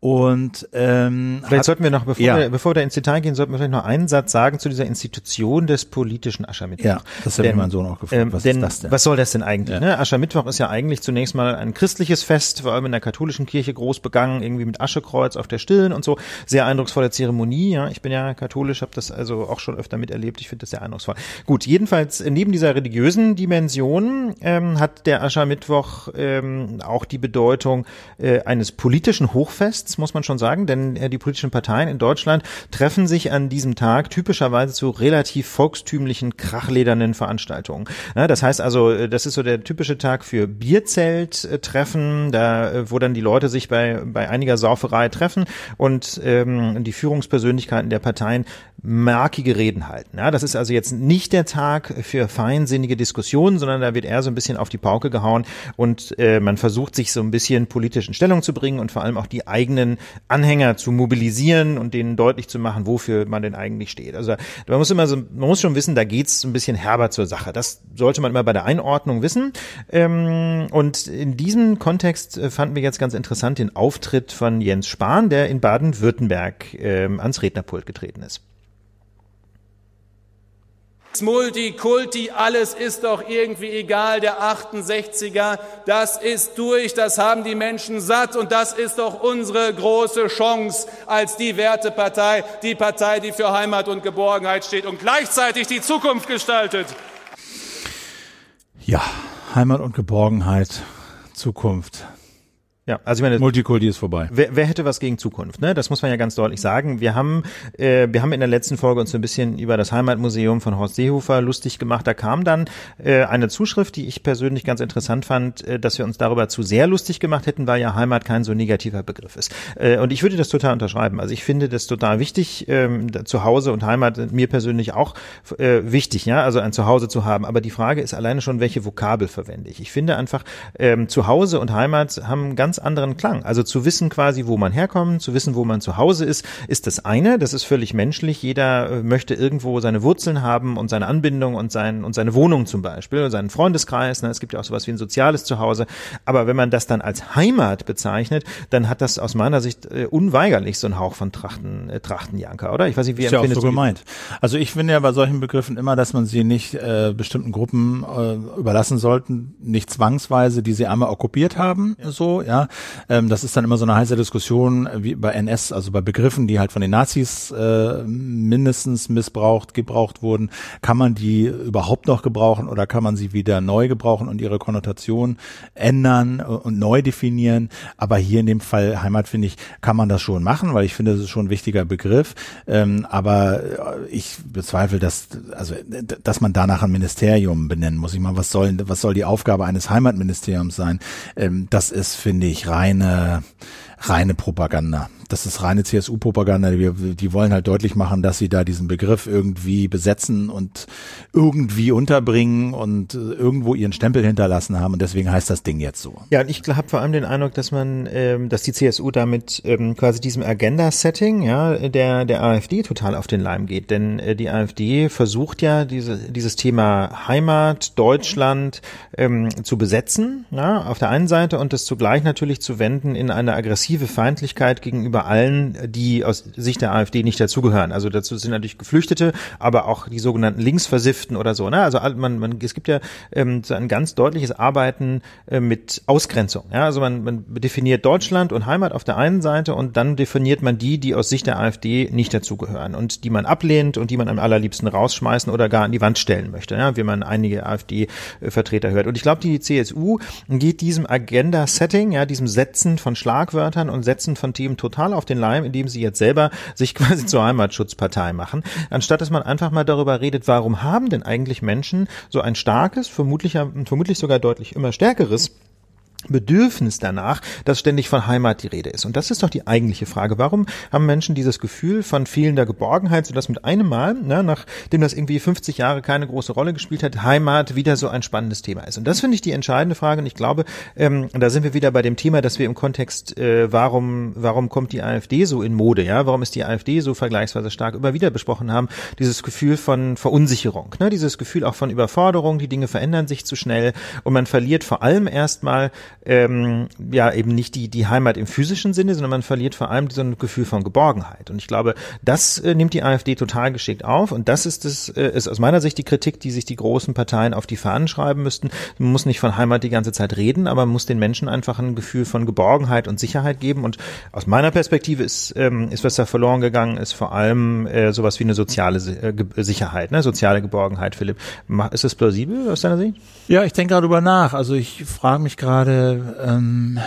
und ähm, vielleicht hat, sollten wir noch, bevor, ja. wir, bevor wir da ins Detail gehen, sollten wir vielleicht noch einen Satz sagen zu dieser Institution des politischen Aschermittwochs. Ja, das hat mir mein Sohn auch gefragt. Ähm, was denn, ist das denn? Was soll das denn eigentlich? Ja. Ne? Aschermittwoch ist ja eigentlich zunächst mal ein christliches Fest, vor allem in der katholischen Kirche groß begangen, irgendwie mit Aschekreuz auf der Stillen und so. Sehr eindrucksvolle Zeremonie. Ja, ich bin ja katholisch, habe das also auch schon öfter miterlebt. Ich finde das sehr eindrucksvoll. Gut, jedenfalls äh, neben dieser religiösen Dimension ähm, hat der Aschermittwoch ähm, auch die Bedeutung äh, eines politischen Hochfests Rechts, muss man schon sagen, denn äh, die politischen Parteien in Deutschland treffen sich an diesem Tag typischerweise zu relativ volkstümlichen, krachledernen Veranstaltungen. das heißt also, äh, das ist so der typische Tag für Bierzelttreffen, da äh, wo dann die Leute sich bei, bei einiger Sauferei treffen und ähm, die Führungspersönlichkeiten der Parteien markige Reden halten. Ja, das ist also jetzt nicht der Tag für feinsinnige Diskussionen, sondern da wird eher so ein bisschen auf die Pauke gehauen und äh, man versucht sich so ein bisschen politisch in Stellung zu bringen und vor allem auch die eigene eigenen Anhänger zu mobilisieren und denen deutlich zu machen, wofür man denn eigentlich steht. Also man muss immer so, man muss schon wissen, da geht's ein bisschen herber zur Sache. Das sollte man immer bei der Einordnung wissen. Ähm, und in diesem Kontext äh, fanden wir jetzt ganz interessant den Auftritt von Jens Spahn, der in Baden-Württemberg ähm, ans Rednerpult getreten ist. Multikulti, alles ist doch irgendwie egal, der 68er, das ist durch, das haben die Menschen satt und das ist doch unsere große Chance als die Wertepartei, die Partei, die für Heimat und Geborgenheit steht und gleichzeitig die Zukunft gestaltet. Ja, Heimat und Geborgenheit, Zukunft. Ja, also ich meine, Multikulti ist vorbei. Wer, wer hätte was gegen Zukunft? Ne? Das muss man ja ganz deutlich sagen. Wir haben, äh, wir haben in der letzten Folge uns so ein bisschen über das Heimatmuseum von Horst Seehofer lustig gemacht. Da kam dann äh, eine Zuschrift, die ich persönlich ganz interessant fand, äh, dass wir uns darüber zu sehr lustig gemacht hätten, weil ja Heimat kein so negativer Begriff ist. Äh, und ich würde das total unterschreiben. Also ich finde das total wichtig, ähm, Zuhause und Heimat mir persönlich auch äh, wichtig, ja, also ein Zuhause zu haben. Aber die Frage ist alleine schon, welche Vokabel verwende ich. Ich finde einfach, ähm, Zuhause und Heimat haben ganz anderen Klang. Also zu wissen quasi, wo man herkommt, zu wissen, wo man zu Hause ist, ist das eine. Das ist völlig menschlich. Jeder äh, möchte irgendwo seine Wurzeln haben und seine Anbindung und, sein, und seine Wohnung zum Beispiel, und seinen Freundeskreis. Ne? Es gibt ja auch sowas wie ein soziales Zuhause. Aber wenn man das dann als Heimat bezeichnet, dann hat das aus meiner Sicht äh, unweigerlich so einen Hauch von Trachten, äh, Trachtenjanker, oder? Ich weiß nicht, wie ist ja auch so gemeint. Also ich finde ja bei solchen Begriffen immer, dass man sie nicht äh, bestimmten Gruppen äh, überlassen sollten, nicht zwangsweise, die sie einmal okkupiert haben, so, ja, ähm, das ist dann immer so eine heiße Diskussion wie bei NS, also bei Begriffen, die halt von den Nazis äh, mindestens missbraucht, gebraucht wurden. Kann man die überhaupt noch gebrauchen oder kann man sie wieder neu gebrauchen und ihre Konnotation ändern und neu definieren? Aber hier in dem Fall Heimat, finde ich, kann man das schon machen, weil ich finde, das ist schon ein wichtiger Begriff. Ähm, aber äh, ich bezweifle, dass, also, dass man danach ein Ministerium benennen muss. Ich meine, was soll, was soll die Aufgabe eines Heimatministeriums sein? Ähm, das ist, finde ich, reine, reine Propaganda das ist reine CSU-Propaganda. Die, wollen halt deutlich machen, dass sie da diesen Begriff irgendwie besetzen und irgendwie unterbringen und äh, irgendwo ihren Stempel hinterlassen haben. Und deswegen heißt das Ding jetzt so. Ja, und ich habe vor allem den Eindruck, dass man, ähm, dass die CSU damit ähm, quasi diesem Agenda-Setting, ja, der der AfD total auf den Leim geht. Denn äh, die AfD versucht ja diese, dieses Thema Heimat, Deutschland ähm, zu besetzen, ja, auf der einen Seite und das zugleich natürlich zu wenden in eine aggressive Feindlichkeit gegenüber gegenüber allen, die aus Sicht der AfD nicht dazugehören. Also dazu sind natürlich Geflüchtete, aber auch die sogenannten Linksversifften oder so. Ne? Also man, man, es gibt ja ähm, so ein ganz deutliches Arbeiten äh, mit Ausgrenzung. Ja? Also man, man definiert Deutschland und Heimat auf der einen Seite und dann definiert man die, die aus Sicht der AfD nicht dazugehören und die man ablehnt und die man am allerliebsten rausschmeißen oder gar an die Wand stellen möchte, ja? wie man einige AfD-Vertreter hört. Und ich glaube, die CSU geht diesem Agenda-Setting, ja, diesem Setzen von Schlagwörtern und Setzen von Themen total total auf den Leim, indem sie jetzt selber sich quasi zur Heimatschutzpartei machen, anstatt dass man einfach mal darüber redet, warum haben denn eigentlich Menschen so ein starkes, vermutlich, vermutlich sogar deutlich immer stärkeres Bedürfnis danach, dass ständig von Heimat die Rede ist. Und das ist doch die eigentliche Frage. Warum haben Menschen dieses Gefühl von fehlender Geborgenheit, sodass mit einem Mal, ne, nachdem das irgendwie 50 Jahre keine große Rolle gespielt hat, Heimat wieder so ein spannendes Thema ist? Und das finde ich die entscheidende Frage. Und ich glaube, ähm, da sind wir wieder bei dem Thema, dass wir im Kontext, äh, warum, warum kommt die AfD so in Mode? Ja, warum ist die AfD so vergleichsweise stark immer wieder besprochen haben? Dieses Gefühl von Verunsicherung, ne, dieses Gefühl auch von Überforderung. Die Dinge verändern sich zu schnell und man verliert vor allem erstmal ähm, ja eben nicht die, die Heimat im physischen Sinne, sondern man verliert vor allem so ein Gefühl von Geborgenheit. Und ich glaube, das äh, nimmt die AfD total geschickt auf. Und das ist es, äh, ist aus meiner Sicht die Kritik, die sich die großen Parteien auf die Fahnen schreiben müssten. Man muss nicht von Heimat die ganze Zeit reden, aber man muss den Menschen einfach ein Gefühl von Geborgenheit und Sicherheit geben. Und aus meiner Perspektive ist, ähm, ist was da verloren gegangen, ist vor allem äh, sowas wie eine soziale äh, Sicherheit, ne? soziale Geborgenheit, Philipp. Ist das plausibel aus deiner Sicht? Ja, ich denke darüber nach. Also ich frage mich gerade, ähm,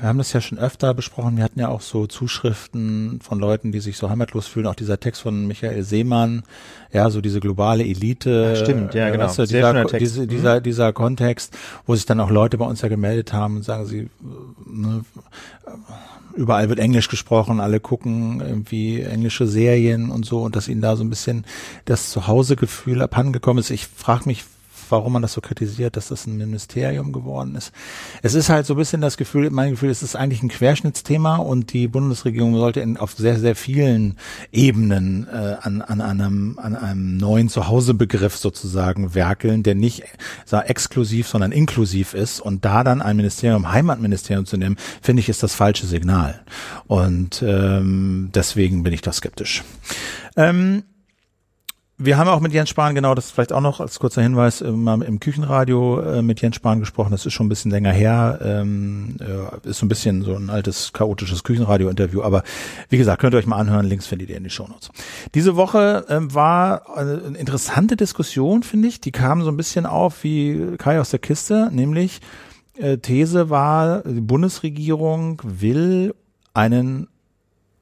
wir haben das ja schon öfter besprochen. Wir hatten ja auch so Zuschriften von Leuten, die sich so heimatlos fühlen. Auch dieser Text von Michael Seemann, ja, so diese globale Elite. Ja, stimmt, ja, genau. Weißt du, dieser, diese, mhm. dieser, dieser Kontext, wo sich dann auch Leute bei uns ja gemeldet haben und sagen, sie, ne, überall wird Englisch gesprochen, alle gucken irgendwie englische Serien und so und dass ihnen da so ein bisschen das Zuhausegefühl abhandengekommen ist. Ich frage mich, warum man das so kritisiert, dass das ein Ministerium geworden ist. Es ist halt so ein bisschen das Gefühl, mein Gefühl, es ist eigentlich ein Querschnittsthema und die Bundesregierung sollte in, auf sehr, sehr vielen Ebenen äh, an, an, einem, an einem neuen Zuhausebegriff sozusagen werkeln, der nicht sag, exklusiv, sondern inklusiv ist und da dann ein Ministerium, Heimatministerium zu nehmen, finde ich, ist das falsche Signal. Und ähm, deswegen bin ich da skeptisch. Ähm, wir haben auch mit Jens Spahn, genau, das vielleicht auch noch als kurzer Hinweis, äh, mal im Küchenradio äh, mit Jens Spahn gesprochen. Das ist schon ein bisschen länger her. Ähm, äh, ist so ein bisschen so ein altes, chaotisches Küchenradio-Interview. Aber wie gesagt, könnt ihr euch mal anhören. Links findet ihr in die Shownotes. Diese Woche ähm, war eine interessante Diskussion, finde ich. Die kam so ein bisschen auf wie Kai aus der Kiste, nämlich äh, These war, die Bundesregierung will einen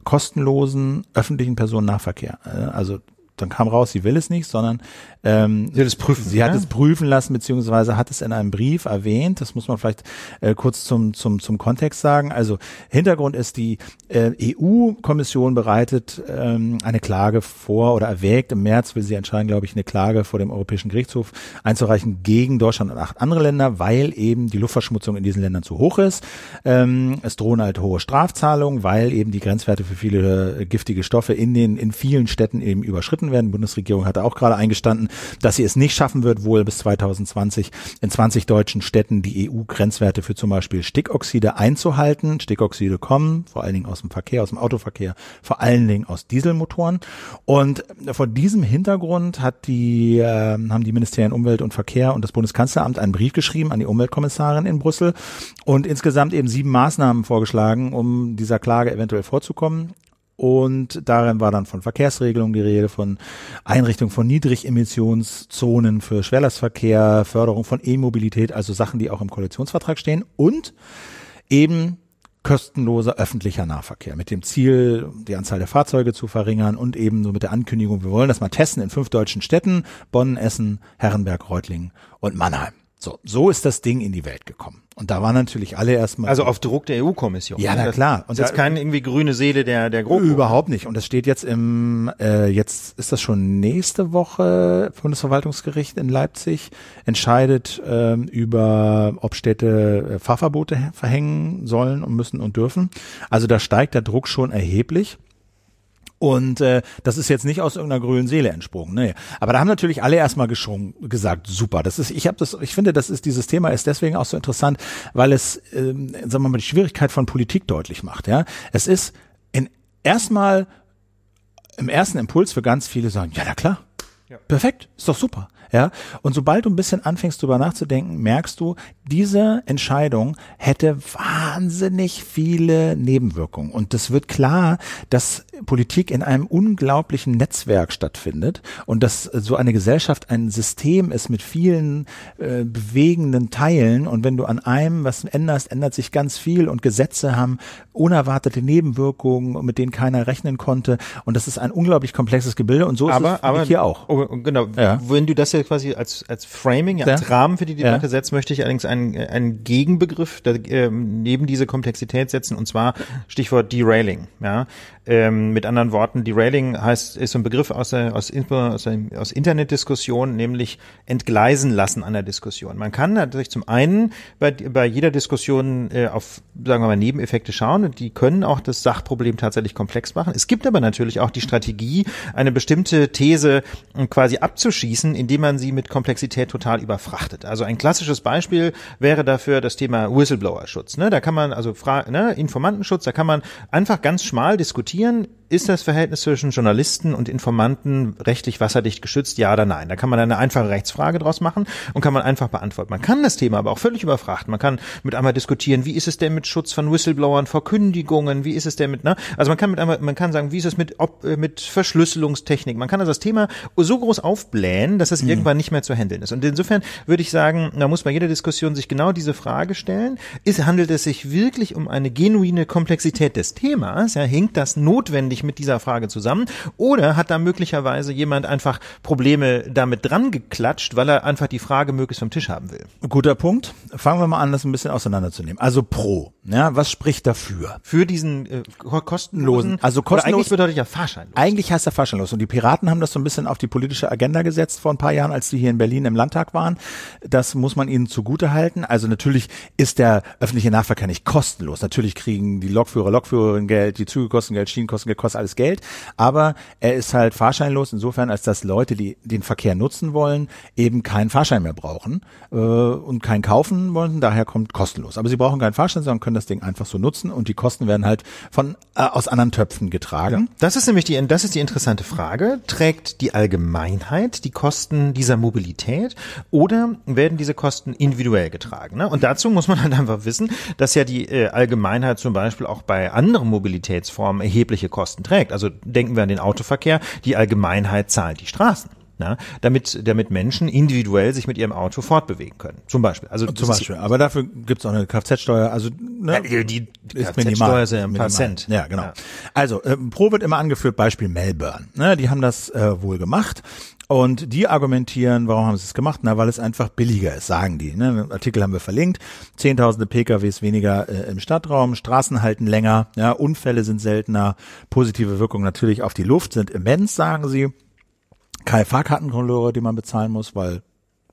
kostenlosen öffentlichen Personennahverkehr. Also dann kam raus, sie will es nicht, sondern ähm, sie hat es prüfen, sie hat es prüfen lassen beziehungsweise hat es in einem Brief erwähnt. Das muss man vielleicht äh, kurz zum zum zum Kontext sagen. Also Hintergrund ist die äh, EU-Kommission bereitet ähm, eine Klage vor oder erwägt im März will sie entscheiden, glaube ich, eine Klage vor dem Europäischen Gerichtshof einzureichen gegen Deutschland und acht andere Länder, weil eben die Luftverschmutzung in diesen Ländern zu hoch ist. Ähm, es drohen halt hohe Strafzahlungen, weil eben die Grenzwerte für viele äh, giftige Stoffe in den in vielen Städten eben überschritten werden. Die Bundesregierung hatte auch gerade eingestanden, dass sie es nicht schaffen wird, wohl bis 2020 in 20 deutschen Städten die EU-Grenzwerte für zum Beispiel Stickoxide einzuhalten. Stickoxide kommen vor allen Dingen aus dem Verkehr, aus dem Autoverkehr, vor allen Dingen aus Dieselmotoren. Und vor diesem Hintergrund hat die, äh, haben die Ministerien Umwelt und Verkehr und das Bundeskanzleramt einen Brief geschrieben an die Umweltkommissarin in Brüssel und insgesamt eben sieben Maßnahmen vorgeschlagen, um dieser Klage eventuell vorzukommen. Und darin war dann von Verkehrsregelungen die Rede, von Einrichtung von Niedrigemissionszonen für Schwerlastverkehr, Förderung von E-Mobilität, also Sachen, die auch im Koalitionsvertrag stehen und eben kostenloser öffentlicher Nahverkehr mit dem Ziel, die Anzahl der Fahrzeuge zu verringern und eben so mit der Ankündigung, wir wollen das mal testen in fünf deutschen Städten, Bonn, Essen, Herrenberg, Reutlingen und Mannheim. So, so ist das Ding in die Welt gekommen. Und da waren natürlich alle erstmal. Also auf Druck der EU-Kommission. Ja, na klar. Und das ist keine irgendwie grüne Seele der der Gruppe. Überhaupt nicht. Und das steht jetzt im äh, jetzt ist das schon nächste Woche Bundesverwaltungsgericht in Leipzig entscheidet ähm, über ob Städte äh, Fahrverbote verhängen sollen und müssen und dürfen. Also da steigt der Druck schon erheblich. Und äh, das ist jetzt nicht aus irgendeiner grünen Seele entsprungen. Nee. Aber da haben natürlich alle erstmal geschrungen, gesagt, super. Das ist, ich habe das, ich finde, das ist dieses Thema ist deswegen auch so interessant, weil es, ähm, sagen wir mal, die Schwierigkeit von Politik deutlich macht. Ja, es ist in erstmal im ersten Impuls für ganz viele sagen, ja, na klar, ja. perfekt, ist doch super. Ja, und sobald du ein bisschen anfängst drüber nachzudenken, merkst du, diese Entscheidung hätte wahnsinnig viele Nebenwirkungen. Und das wird klar, dass Politik in einem unglaublichen Netzwerk stattfindet und dass so eine Gesellschaft ein System ist mit vielen äh, bewegenden Teilen. Und wenn du an einem was änderst, ändert sich ganz viel und Gesetze haben unerwartete Nebenwirkungen, mit denen keiner rechnen konnte. Und das ist ein unglaublich komplexes Gebilde. Und so aber, ist es aber, hier auch. Oh, genau. Ja. Wenn du das ja quasi als, als Framing, ja, als Rahmen für die Debatte ja. setzt, möchte ich allerdings einen, einen Gegenbegriff da, äh, neben diese Komplexität setzen, und zwar Stichwort Derailing. Ja? Ähm, mit anderen Worten, Derailing heißt, ist so ein Begriff aus, der, aus, aus, aus Internetdiskussion, nämlich entgleisen lassen an der Diskussion. Man kann natürlich zum einen bei, bei jeder Diskussion äh, auf, sagen wir mal, Nebeneffekte schauen und die können auch das Sachproblem tatsächlich komplex machen. Es gibt aber natürlich auch die Strategie, eine bestimmte These quasi abzuschießen, indem man sie mit Komplexität total überfrachtet. Also ein klassisches Beispiel wäre dafür das Thema Whistleblower-Schutz. Ne? Da kann man also ne, Informantenschutz, da kann man einfach ganz schmal diskutieren, recherchieren ist das Verhältnis zwischen Journalisten und Informanten rechtlich wasserdicht geschützt, ja oder nein? Da kann man eine einfache Rechtsfrage draus machen und kann man einfach beantworten. Man kann das Thema aber auch völlig überfrachten. Man kann mit einmal diskutieren, wie ist es denn mit Schutz von Whistleblowern vor Kündigungen? Wie ist es denn mit, ne? Also man kann mit einmal, man kann sagen, wie ist es mit, ob, äh, mit Verschlüsselungstechnik? Man kann also das Thema so groß aufblähen, dass es mhm. irgendwann nicht mehr zu handeln ist. Und insofern würde ich sagen, da muss bei jeder Diskussion sich genau diese Frage stellen. Ist, handelt es sich wirklich um eine genuine Komplexität des Themas? Ja, hinkt das notwendig nicht mit dieser Frage zusammen? Oder hat da möglicherweise jemand einfach Probleme damit dran geklatscht, weil er einfach die Frage möglichst vom Tisch haben will? Guter Punkt. Fangen wir mal an, das ein bisschen auseinanderzunehmen. Also pro, ja, was spricht dafür? Für diesen äh, kostenlosen, also kostenlos eigentlich bedeutet ja fahrscheinlos. Eigentlich heißt er fahrscheinlos und die Piraten haben das so ein bisschen auf die politische Agenda gesetzt vor ein paar Jahren, als die hier in Berlin im Landtag waren. Das muss man ihnen zugute halten. Also natürlich ist der öffentliche Nahverkehr nicht kostenlos. Natürlich kriegen die Lokführer, Lokführerinnen Geld, die Züge kosten Geld, Schienen kosten Geld, kostet alles Geld, aber er ist halt fahrscheinlos insofern, als dass Leute, die den Verkehr nutzen wollen, eben keinen Fahrschein mehr brauchen äh, und keinen kaufen wollen, daher kommt kostenlos. Aber sie brauchen keinen Fahrschein, sondern können das Ding einfach so nutzen und die Kosten werden halt von äh, aus anderen Töpfen getragen. Das ist nämlich die das ist die interessante Frage, trägt die Allgemeinheit die Kosten dieser Mobilität oder werden diese Kosten individuell getragen? Ne? Und dazu muss man halt einfach wissen, dass ja die äh, Allgemeinheit zum Beispiel auch bei anderen Mobilitätsformen erhebliche Kosten Kosten trägt. Also denken wir an den Autoverkehr, die Allgemeinheit zahlt die Straßen. Na, damit, damit Menschen individuell sich mit ihrem Auto fortbewegen können. Zum Beispiel. Also Zum Beispiel. Aber dafür gibt's auch eine Kfz-Steuer. Also ne, Ja, die, die ist Kfz-Steuer ist ja ein paar. Cent. Ja, genau. Ja. Also äh, Pro wird immer angeführt, Beispiel Melbourne. Ne, die haben das äh, wohl gemacht. Und die argumentieren, warum haben sie es gemacht? Na, weil es einfach billiger ist, sagen die. Ne? Den Artikel haben wir verlinkt. Zehntausende PKWs weniger äh, im Stadtraum, Straßen halten länger, ja, Unfälle sind seltener, positive Wirkungen natürlich auf die Luft sind immens, sagen sie. Keine Fahrkartenkontrolleure, die man bezahlen muss, weil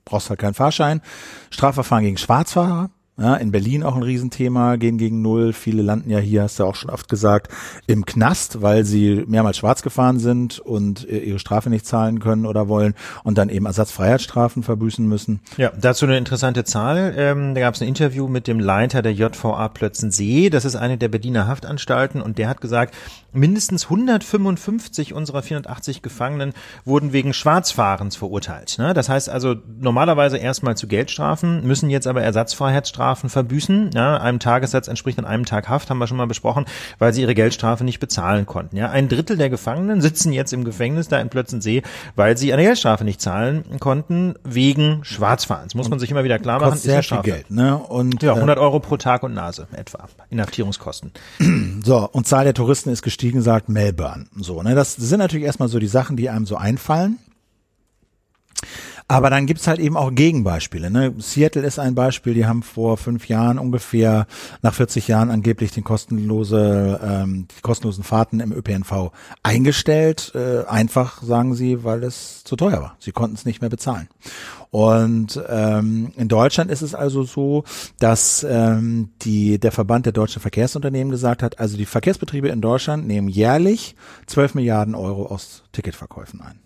brauchst halt keinen Fahrschein. Strafverfahren gegen Schwarzfahrer. Ja, in Berlin auch ein Riesenthema, gehen gegen Null. Viele landen ja hier, hast du auch schon oft gesagt, im Knast, weil sie mehrmals schwarz gefahren sind und ihre Strafe nicht zahlen können oder wollen und dann eben Ersatzfreiheitsstrafen verbüßen müssen. Ja, dazu eine interessante Zahl. Ähm, da gab es ein Interview mit dem Leiter der JVA Plötzensee. Das ist eine der Berliner Haftanstalten und der hat gesagt, mindestens 155 unserer 480 Gefangenen wurden wegen Schwarzfahrens verurteilt. Ne? Das heißt also normalerweise erstmal zu Geldstrafen, müssen jetzt aber Ersatzfreiheitsstrafen verbüßen. Ja? Einem Tagessatz entspricht an einem Tag Haft, haben wir schon mal besprochen, weil sie ihre Geldstrafe nicht bezahlen konnten. Ja? Ein Drittel der Gefangenen sitzen jetzt im Gefängnis da in Plötzensee, weil sie eine Geldstrafe nicht zahlen konnten wegen Schwarzfahrens. Muss man sich immer wieder klar machen. Kostet sehr viel Geld. Ne? Und Ja, äh, 100 Euro pro Tag und Nase etwa. Inhaftierungskosten. So, und Zahl der Touristen ist gestiegen, sagt Melbourne. So, ne, das sind natürlich erstmal so die Sachen, die einem so einfallen. Aber dann gibt's halt eben auch Gegenbeispiele. Ne? Seattle ist ein Beispiel, die haben vor fünf Jahren ungefähr, nach 40 Jahren angeblich den kostenlose, ähm, die kostenlosen Fahrten im ÖPNV eingestellt. Äh, einfach, sagen sie, weil es zu teuer war. Sie konnten es nicht mehr bezahlen. Und ähm, in Deutschland ist es also so, dass ähm, die, der Verband der deutschen Verkehrsunternehmen gesagt hat, also die Verkehrsbetriebe in Deutschland nehmen jährlich 12 Milliarden Euro aus Ticketverkäufen ein.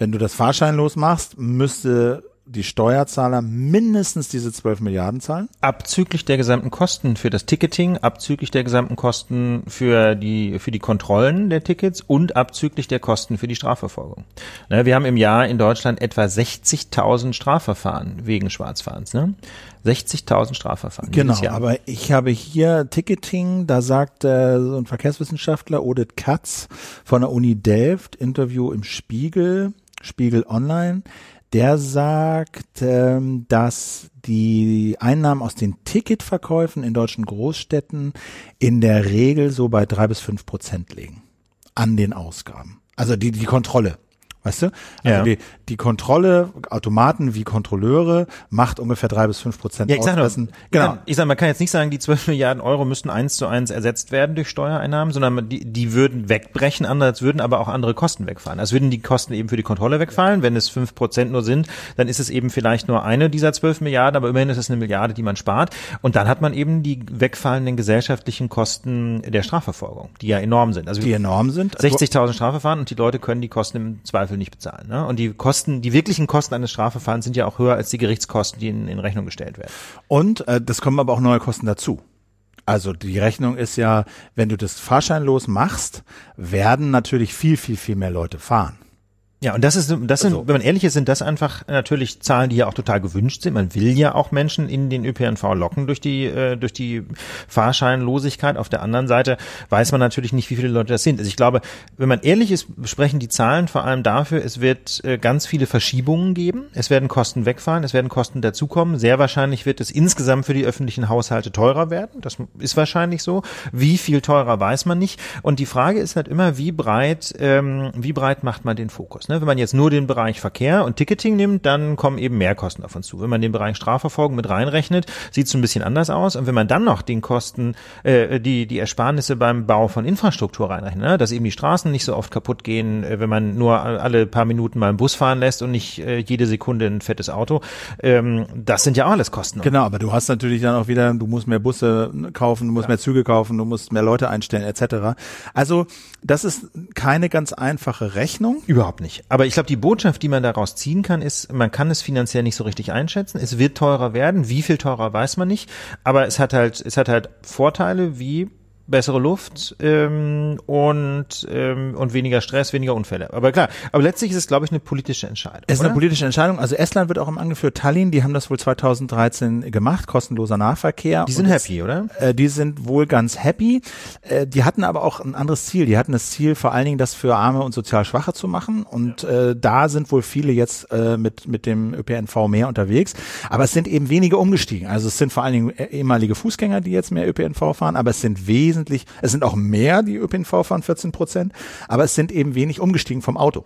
Wenn du das fahrscheinlos machst, müsste die Steuerzahler mindestens diese 12 Milliarden zahlen. Abzüglich der gesamten Kosten für das Ticketing, abzüglich der gesamten Kosten für die, für die Kontrollen der Tickets und abzüglich der Kosten für die Strafverfolgung. Ne, wir haben im Jahr in Deutschland etwa 60.000 Strafverfahren wegen Schwarzfahrens. Ne? 60.000 Strafverfahren. Genau, aber ich habe hier Ticketing, da sagt äh, so ein Verkehrswissenschaftler, Odit Katz von der Uni Delft, Interview im Spiegel, Spiegel Online, der sagt, ähm, dass die Einnahmen aus den Ticketverkäufen in deutschen Großstädten in der Regel so bei drei bis fünf Prozent liegen an den Ausgaben. Also die, die Kontrolle. Weißt du? Also Ja. die, die Kontrolle, Automaten wie Kontrolleure macht ungefähr drei bis fünf Prozent Ja, ich sag nur. Genau. Ich sag, man kann jetzt nicht sagen, die 12 Milliarden Euro müssten eins zu eins ersetzt werden durch Steuereinnahmen, sondern die, die würden wegbrechen, andererseits würden aber auch andere Kosten wegfallen. Also würden die Kosten eben für die Kontrolle wegfallen. Wenn es fünf Prozent nur sind, dann ist es eben vielleicht nur eine dieser 12 Milliarden, aber immerhin ist es eine Milliarde, die man spart. Und dann hat man eben die wegfallenden gesellschaftlichen Kosten der Strafverfolgung, die ja enorm sind. Also die enorm sind. 60.000 Strafverfahren und die Leute können die Kosten im Zweifel nicht bezahlen. Ne? Und die Kosten, die wirklichen Kosten eines Strafverfahrens sind ja auch höher als die Gerichtskosten, die in, in Rechnung gestellt werden. Und äh, das kommen aber auch neue Kosten dazu. Also die Rechnung ist ja, wenn du das fahrscheinlos machst, werden natürlich viel, viel, viel mehr Leute fahren. Ja, und das ist, das sind, Also- wenn man ehrlich ist, sind das einfach natürlich Zahlen, die ja auch total gewünscht sind. Man will ja auch Menschen in den ÖPNV locken durch die, äh, durch die Fahrscheinlosigkeit. Auf der anderen Seite weiß man natürlich nicht, wie viele Leute das sind. Also ich glaube, wenn man ehrlich ist, sprechen die Zahlen vor allem dafür, es wird äh, ganz viele Verschiebungen geben. Es werden Kosten wegfallen, es werden Kosten dazukommen. Sehr wahrscheinlich wird es insgesamt für die öffentlichen Haushalte teurer werden. Das ist wahrscheinlich so. Wie viel teurer weiß man nicht. Und die Frage ist halt immer, wie breit, ähm, wie breit macht man den Fokus? Ne? Wenn man jetzt nur den Bereich Verkehr und Ticketing nimmt, dann kommen eben mehr Kosten auf uns zu. Wenn man den Bereich Strafverfolgung mit reinrechnet, sieht es ein bisschen anders aus. Und wenn man dann noch den Kosten, äh, die, die Ersparnisse beim Bau von Infrastruktur reinrechnet, ne? dass eben die Straßen nicht so oft kaputt gehen, äh, wenn man nur alle paar Minuten mal einen Bus fahren lässt und nicht äh, jede Sekunde ein fettes Auto, ähm, das sind ja auch alles Kosten. Genau, aber du hast natürlich dann auch wieder, du musst mehr Busse kaufen, du musst mehr Züge kaufen, du musst mehr Leute einstellen etc. Also das ist keine ganz einfache Rechnung. Überhaupt nicht. Aber ich glaube, die Botschaft, die man daraus ziehen kann, ist, man kann es finanziell nicht so richtig einschätzen. Es wird teurer werden. Wie viel teurer weiß man nicht. Aber es hat halt, es hat halt Vorteile wie bessere Luft ähm, und, ähm, und weniger Stress, weniger Unfälle. Aber klar, aber letztlich ist es, glaube ich, eine politische Entscheidung. Es ist eine politische Entscheidung. Also Estland wird auch im angeführt, Tallinn, die haben das wohl 2013 gemacht, kostenloser Nahverkehr. Die sind Und happy, oder? Äh, die sind wohl ganz happy. Äh, die hatten aber auch ein anderes Ziel. Die hatten das Ziel, vor allen Dingen das für Arme und sozial Schwache zu machen. Und äh, da sind wohl viele jetzt äh, mit, mit dem ÖPNV mehr unterwegs. Aber es sind eben wenige umgestiegen. Also es sind vor allen Dingen ehemalige Fußgänger, die jetzt mehr ÖPNV fahren, aber es sind wesentlich, es sind auch mehr, die ÖPNV fahren, 14 Prozent, aber es sind eben wenig umgestiegen vom Auto.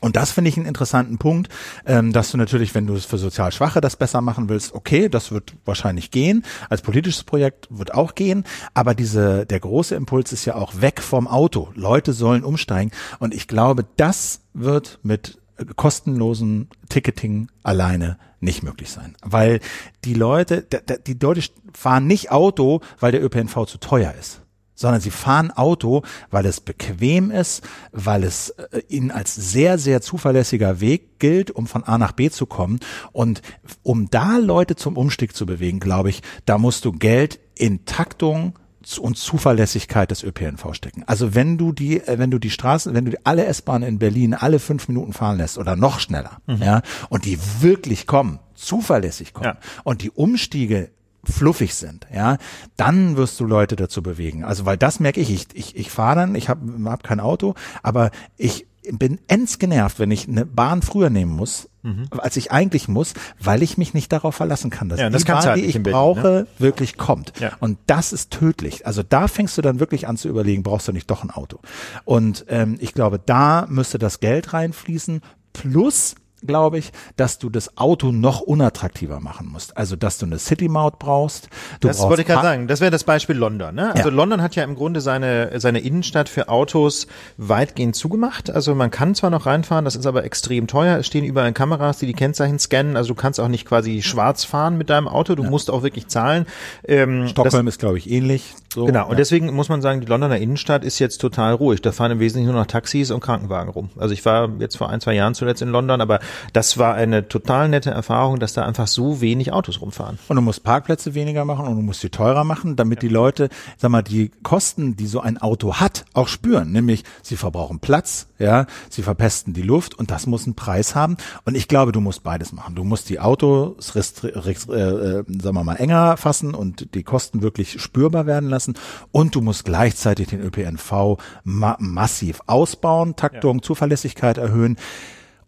Und das finde ich einen interessanten Punkt, ähm, dass du natürlich, wenn du es für sozial Schwache das besser machen willst, okay, das wird wahrscheinlich gehen. Als politisches Projekt wird auch gehen. Aber diese, der große Impuls ist ja auch weg vom Auto. Leute sollen umsteigen. Und ich glaube, das wird mit kostenlosen Ticketing alleine nicht möglich sein. Weil die Leute, die Leute fahren nicht Auto, weil der ÖPNV zu teuer ist sondern sie fahren Auto, weil es bequem ist, weil es äh, ihnen als sehr, sehr zuverlässiger Weg gilt, um von A nach B zu kommen. Und um da Leute zum Umstieg zu bewegen, glaube ich, da musst du Geld in Taktung und Zuverlässigkeit des ÖPNV stecken. Also wenn du die, äh, wenn du die Straßen, wenn du die- alle S-Bahnen in Berlin alle fünf Minuten fahren lässt oder noch schneller, ja, und die wirklich kommen, zuverlässig kommen Ja. und die Umstiege fluffig sind, ja, dann wirst du Leute dazu bewegen. Also weil das merke ich, ich, ich, ich fahre dann, ich habe hab kein Auto, aber ich bin ends genervt, wenn ich eine Bahn früher nehmen muss, als ich eigentlich muss, weil ich mich nicht darauf verlassen kann, dass Mhm. Ja, das die Bahn, halt die ich Berlin, brauche, wirklich kommt. Ja. Und das ist tödlich. Also da fängst du dann wirklich an zu überlegen, brauchst du nicht doch ein Auto? Und ähm, ich glaube, da müsste das Geld reinfließen, plus glaube ich, dass du das Auto noch unattraktiver machen musst. Also, dass du eine City-Maut brauchst. Du Das brauchst wollte ich gerade sagen. Das wäre das Beispiel London. Ne? Also Ja. London hat ja im Grunde seine, seine Innenstadt für Autos weitgehend zugemacht. Also man kann zwar noch reinfahren, das ist aber extrem teuer. Es stehen überall Kameras, die die Kennzeichen scannen. Also du kannst auch nicht quasi schwarz fahren mit deinem Auto. Du musst auch wirklich zahlen. Ähm, das- Stockholm ist, glaube ich, ähnlich. So. Genau, und Ja. deswegen muss man sagen, die Londoner Innenstadt ist jetzt total ruhig. Da fahren im Wesentlichen nur noch Taxis und Krankenwagen rum. Also ich war jetzt vor ein, zwei Jahren zuletzt in London, aber das war eine total nette Erfahrung, dass da einfach so wenig Autos rumfahren. Und du musst Parkplätze weniger machen und du musst sie teurer machen, damit die Leute, sag mal, die Kosten, die so ein Auto hat, auch spüren. Nämlich, sie verbrauchen Platz, ja, sie verpesten die Luft und das muss einen Preis haben. Und ich glaube, du musst beides machen. Du musst die Autos, äh, äh, sagen wir mal, enger fassen und die Kosten wirklich spürbar werden lassen. Und du musst gleichzeitig den ÖPNV ma massiv ausbauen, Taktung, Zuverlässigkeit erhöhen.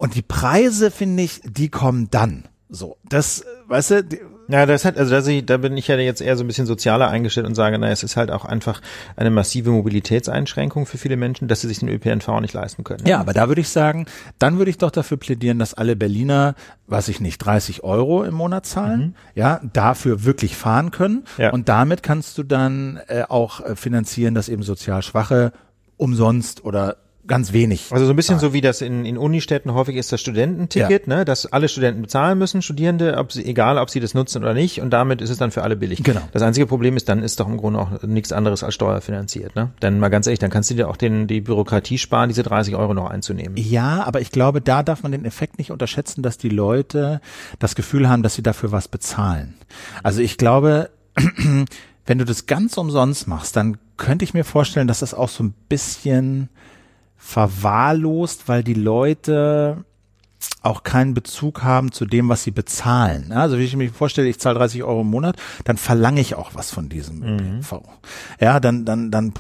Und die Preise, finde ich, die kommen dann. So, das, weißt du, die, Ja, das hat, also ich- da bin ich ja jetzt eher so ein bisschen sozialer eingestellt und sage, na, es ist halt auch einfach eine massive Mobilitätseinschränkung für viele Menschen, dass sie sich den ÖPNV nicht leisten können. Ja, aber da würde ich sagen, dann würde ich doch dafür plädieren, dass alle Berliner, weiß ich nicht, 30 Euro im Monat zahlen, ja, dafür wirklich fahren können. Mhm. Ja. Und damit kannst du dann äh, auch äh, finanzieren, dass eben sozial Schwache umsonst oder ganz wenig. Also so ein bisschen so wie das in, in Unistädten häufig ist das Studententicket, ne, dass alle Studenten bezahlen müssen, Studierende, ob sie, egal ob sie das nutzen oder nicht, und damit ist es dann für alle billig. Genau. Das einzige Problem ist, dann ist doch im Grunde auch nichts anderes als steuerfinanziert, ne? Denn mal ganz ehrlich, dann kannst du dir auch den, die Bürokratie sparen, diese 30 Euro noch einzunehmen. Ja, aber ich glaube, da darf man den Effekt nicht unterschätzen, dass die Leute das Gefühl haben, dass sie dafür was bezahlen. Also ich glaube, wenn du das ganz umsonst machst, dann könnte ich mir vorstellen, dass das auch so ein bisschen verwahrlost, weil die Leute auch keinen Bezug haben zu dem, was sie bezahlen. Ja, Also wie ich mir vorstelle, ich zahle 30 Euro im Monat, dann verlange ich auch was von diesem ÖPNV. Ja, dann dann dann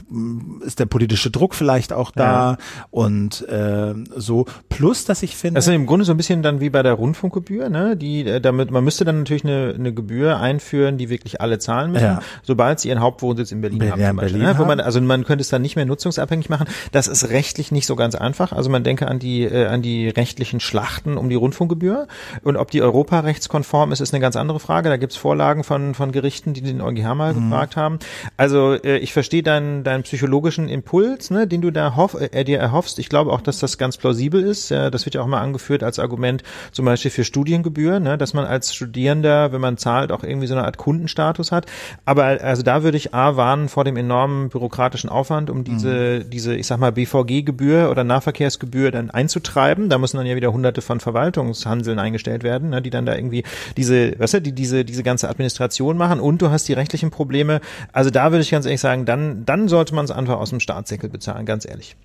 ist der politische Druck vielleicht auch da und äh, so. Plus, dass ich finde, Das ist im Grunde so ein bisschen dann wie bei der Rundfunkgebühr, ne? Die, äh, damit, man müsste dann natürlich eine, eine Gebühr einführen, die wirklich alle zahlen müssen, Ja. sobald sie ihren Hauptwohnsitz in Berlin Berlin- haben. Zum Beispiel, Berlin ne? Wo man, also man könnte es dann nicht mehr nutzungsabhängig machen. Das ist rechtlich nicht so ganz einfach. Also man denke an die, äh, an die rechtlichen Schlachten um die Rundfunkgebühr. Und ob die europarechtskonform ist, ist eine ganz andere Frage. Da gibt's Vorlagen von, von Gerichten, die den EuGH mal Mhm. gefragt haben. Also äh, ich verstehe deinen, deinen psychologischen Impuls, ne, den du da hoff, äh, dir erhoffst. Ich glaube auch, dass das ganz plausibel ist. Ja, das wird ja auch mal angeführt als Argument zum Beispiel für Studiengebühren, ne, dass man als Studierender, wenn man zahlt, auch irgendwie so eine Art Kundenstatus hat. Aber also da würde ich A warnen vor dem enormen bürokratischen Aufwand, um diese, diese, ich sag mal, BVG-Gebühr oder Nahverkehrsgebühr dann einzutreiben. Da müssen dann ja wieder hunderte hunderte von Verwaltungshanseln eingestellt werden, ne, die dann da irgendwie diese, weißt du, die diese, diese ganze Administration machen und du hast die rechtlichen Probleme. Also da würde ich ganz ehrlich sagen, dann, dann sollte man es einfach aus dem Staatssäckel bezahlen, ganz ehrlich.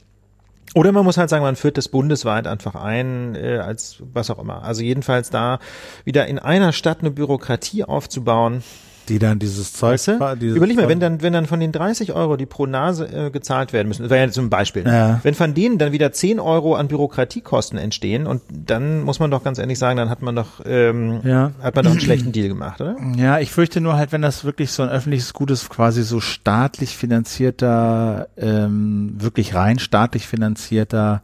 Oder man muss halt sagen, man führt das bundesweit einfach ein, äh, als was auch immer. Also jedenfalls da wieder in einer Stadt eine Bürokratie aufzubauen, die dann dieses Zeug, weißt du? dieses Überleg mal, Zeug- wenn dann, wenn dann von den 30 Euro, die pro Nase äh, gezahlt werden müssen, das wäre ja zum Beispiel? Ja. wenn von denen dann wieder 10 Euro an Bürokratiekosten entstehen und dann muss man doch ganz ehrlich sagen, dann hat man doch, ähm, Ja. hat man doch einen schlechten Deal gemacht, oder? Ja, ich fürchte nur halt, wenn das wirklich so ein öffentliches Gut ist, quasi so staatlich finanzierter, ähm, wirklich rein staatlich finanzierter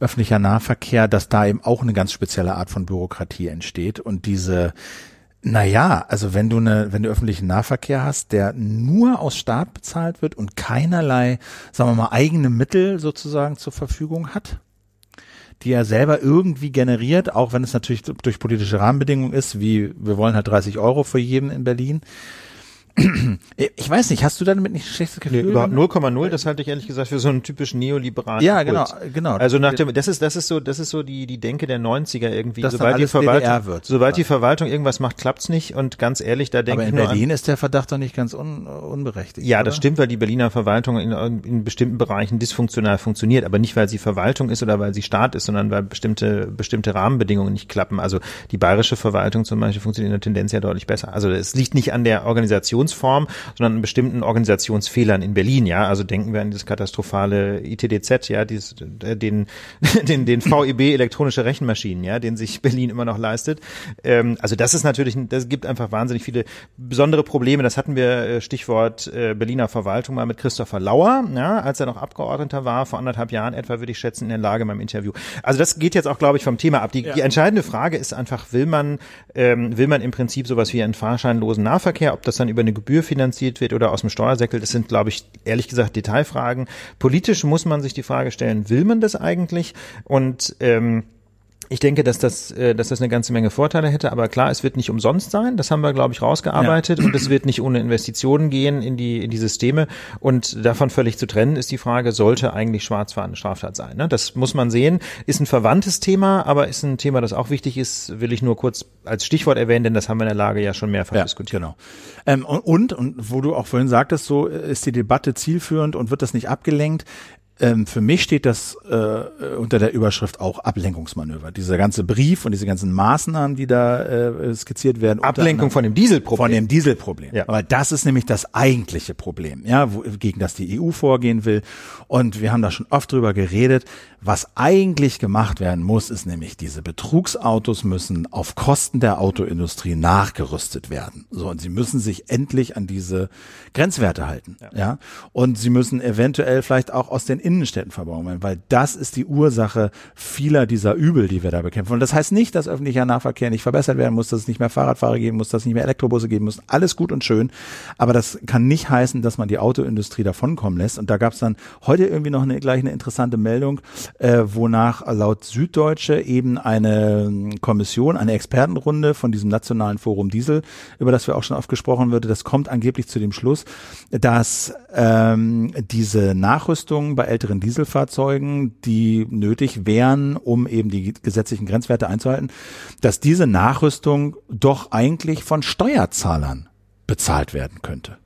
öffentlicher Nahverkehr, dass da eben auch eine ganz spezielle Art von Bürokratie entsteht und diese naja, also wenn du eine, wenn du öffentlichen Nahverkehr hast, der nur aus Staat bezahlt wird und keinerlei, sagen wir mal, eigene Mittel sozusagen zur Verfügung hat, die er selber irgendwie generiert, auch wenn es natürlich durch politische Rahmenbedingungen ist, wie wir wollen halt 30 Euro für jeden in Berlin. Ich weiß nicht, hast du damit nicht ein schlechtes Gefühl? Nee, überhaupt 0,0, das halte ich ehrlich gesagt für so einen typischen neoliberalen Ja, genau, genau. Also nach dem, das ist, das ist so, das ist so die, die Denke der 90er irgendwie. Dass sobald die Verwaltung, wird. sobald die Verwaltung irgendwas macht, klappt's nicht und ganz ehrlich, da denke Aber ich in nur Berlin ist der Verdacht doch nicht ganz un, unberechtigt. Ja, oder? das stimmt, weil die Berliner Verwaltung in, in bestimmten Bereichen dysfunktional funktioniert, aber nicht, weil sie Verwaltung ist oder weil sie Staat ist, sondern weil bestimmte, bestimmte Rahmenbedingungen nicht klappen. Also die bayerische Verwaltung zum Beispiel funktioniert in der Tendenz ja deutlich besser. Also es liegt nicht an der Organisationsform, sondern an bestimmten Organisationsfehlern in Berlin, ja. Also denken wir an dieses katastrophale ITDZ, ja, dieses, äh, den, den, den VEB elektronische Rechenmaschinen, ja, den sich Berlin immer noch leistet. Ähm, also das ist natürlich, das gibt einfach wahnsinnig viele besondere Probleme. Das hatten wir, äh, Stichwort äh, Berliner Verwaltung mal mit Christopher Lauer, ja, als er noch Abgeordneter war, vor anderthalb Jahren etwa, würde ich schätzen, in der Lage beim Interview. Also das geht jetzt auch, glaube ich, vom Thema ab. Die, die entscheidende Frage ist einfach, will man, ähm, will man im Prinzip sowas wie einen fahrscheinlosen Nahverkehr, ob das dann über eine Gebühr finanziert wird oder aus dem Steuersäckel, das sind, glaube ich, ehrlich gesagt Detailfragen. Politisch muss man sich die Frage stellen, will man das eigentlich? Und ähm, ich denke, dass das, äh, dass das eine ganze Menge Vorteile hätte, aber klar, es wird nicht umsonst sein. Das haben wir, glaube ich, rausgearbeitet und es wird nicht ohne Investitionen gehen in die, in die Systeme. Und davon völlig zu trennen ist die Frage, sollte eigentlich Schwarzfahren eine Straftat sein? Ne? Das muss man sehen. Ist ein verwandtes Thema, aber ist ein Thema, das auch wichtig ist, will ich nur kurz als Stichwort erwähnen, denn das haben wir in der Lage ja schon mehrfach ja, diskutiert. Genau. Ähm, und, und, und wo du auch vorhin sagtest, so ist die Debatte zielführend und wird das nicht abgelenkt. Ähm, für mich steht das äh, unter der Überschrift auch Ablenkungsmanöver. Dieser ganze Brief und diese ganzen Maßnahmen, die da äh, skizziert werden. Ablenkung von dem Dieselproblem. Von dem Dieselproblem. Ja. Aber das ist nämlich das eigentliche Problem, ja, wo, gegen das die EU vorgehen will. Und wir haben da schon oft drüber geredet. Was eigentlich gemacht werden muss, ist nämlich, diese Betrugsautos müssen auf Kosten der Autoindustrie nachgerüstet werden. So, und sie müssen sich endlich an diese Grenzwerte halten, ja. Und sie müssen eventuell vielleicht auch aus den Innenstädten verbauen werden, weil das ist die Ursache vieler dieser Übel, die wir da bekämpfen. Und das heißt nicht, dass öffentlicher Nahverkehr nicht verbessert werden muss, dass es nicht mehr Fahrradfahrer geben muss, dass es nicht mehr Elektrobusse geben muss. Alles gut und schön. Aber das kann nicht heißen, dass man die Autoindustrie davonkommen lässt. Und da gab es dann heute irgendwie noch eine, gleich eine interessante Meldung, äh, wonach laut Süddeutsche eben eine ähm, Kommission, eine Expertenrunde von diesem nationalen Forum Diesel, über das wir auch schon oft gesprochen würde, das kommt angeblich zu dem Schluss, dass ähm, diese Nachrüstung bei älteren Dieselfahrzeugen, die nötig wären, um eben die gesetzlichen Grenzwerte einzuhalten, dass diese Nachrüstung doch eigentlich von Steuerzahlern bezahlt werden könnte.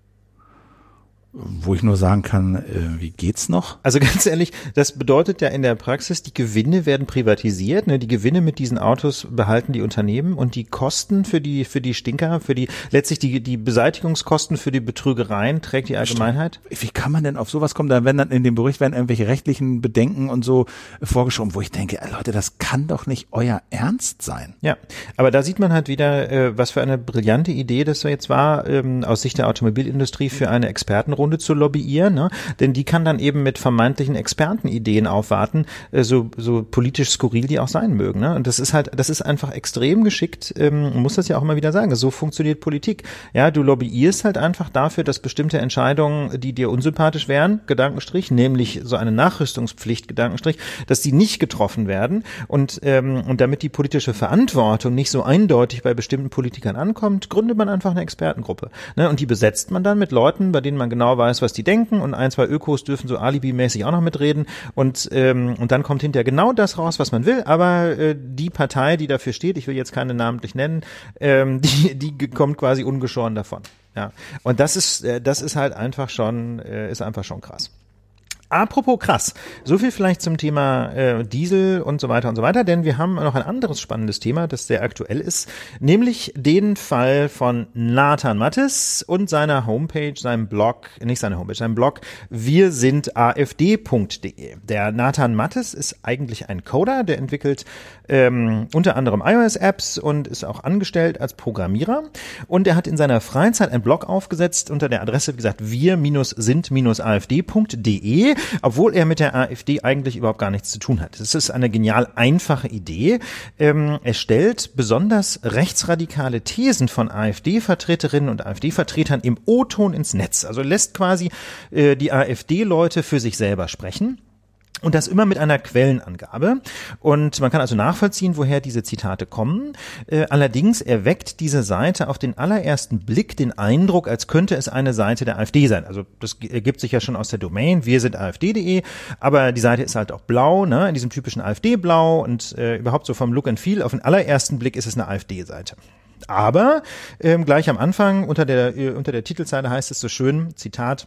Wo ich nur sagen kann, äh, wie geht's noch? Also ganz ehrlich, das bedeutet ja in der Praxis, die Gewinne werden privatisiert. Ne? Die Gewinne mit diesen Autos behalten die Unternehmen und die Kosten für die für die Stinker, für die letztlich die die Beseitigungskosten für die Betrügereien trägt die Allgemeinheit. Wie kann man denn auf sowas kommen? Da werden dann in dem Bericht werden irgendwelche rechtlichen Bedenken und so vorgeschoben, wo ich denke, äh, Leute, das kann doch nicht euer Ernst sein. Ja, aber da sieht man halt wieder, äh, was für eine brillante Idee das so jetzt war, ähm, aus Sicht der Automobilindustrie für eine Expertenrunde zu lobbyieren, ne? denn die kann dann eben mit vermeintlichen Expertenideen aufwarten, äh, so, so politisch skurril die auch sein mögen. Ne? Und das ist halt, das ist einfach extrem geschickt, ähm, muss das ja auch immer wieder sagen, so funktioniert Politik. Ja, du lobbyierst halt einfach dafür, dass bestimmte Entscheidungen, die dir unsympathisch wären, Gedankenstrich, nämlich so eine Nachrüstungspflicht, Gedankenstrich, dass die nicht getroffen werden und, ähm, und damit die politische Verantwortung nicht so eindeutig bei bestimmten Politikern ankommt, gründet man einfach eine Expertengruppe. Ne? Und die besetzt man dann mit Leuten, bei denen man genau weiß, was die denken und ein, zwei Ökos dürfen so alibimäßig auch noch mitreden und, ähm, und dann kommt hinterher genau das raus, was man will, aber äh, die Partei, die dafür steht, ich will jetzt keine namentlich nennen, ähm, die, die kommt quasi ungeschoren davon. Ja, und das ist, äh, das ist halt einfach schon, äh, ist einfach schon krass. Apropos krass, so viel vielleicht zum Thema äh, Diesel und so weiter und so weiter, denn wir haben noch ein anderes spannendes Thema, das sehr aktuell ist, nämlich den Fall von Nathan Mattes und seiner Homepage, seinem Blog, nicht seine Homepage, seinem Blog wir sind afd.de. Der Nathan Mattes ist eigentlich ein Coder, der entwickelt ähm, unter anderem iOS-Apps und ist auch angestellt als Programmierer und er hat in seiner Freizeit ein Blog aufgesetzt unter der Adresse, wie gesagt, wir-sind-afd.de obwohl er mit der AfD eigentlich überhaupt gar nichts zu tun hat. Das ist eine genial einfache Idee. Ähm, er stellt besonders rechtsradikale Thesen von AfD-Vertreterinnen und AfD-Vertretern im O-Ton ins Netz. Also lässt quasi äh, die AfD-Leute für sich selber sprechen. Und das immer mit einer Quellenangabe. Und man kann also nachvollziehen, woher diese Zitate kommen. Äh, allerdings erweckt diese Seite auf den allerersten Blick den Eindruck, als könnte es eine Seite der AfD sein. Also das ergibt sich ja schon aus der Domain, wir sind AfD.de, aber die Seite ist halt auch blau, ne, in diesem typischen AfD-Blau und äh, überhaupt so vom Look and Feel. Auf den allerersten Blick ist es eine AfD-Seite. Aber ähm, gleich am Anfang unter der, äh, unter der Titelzeile heißt es so schön, Zitat,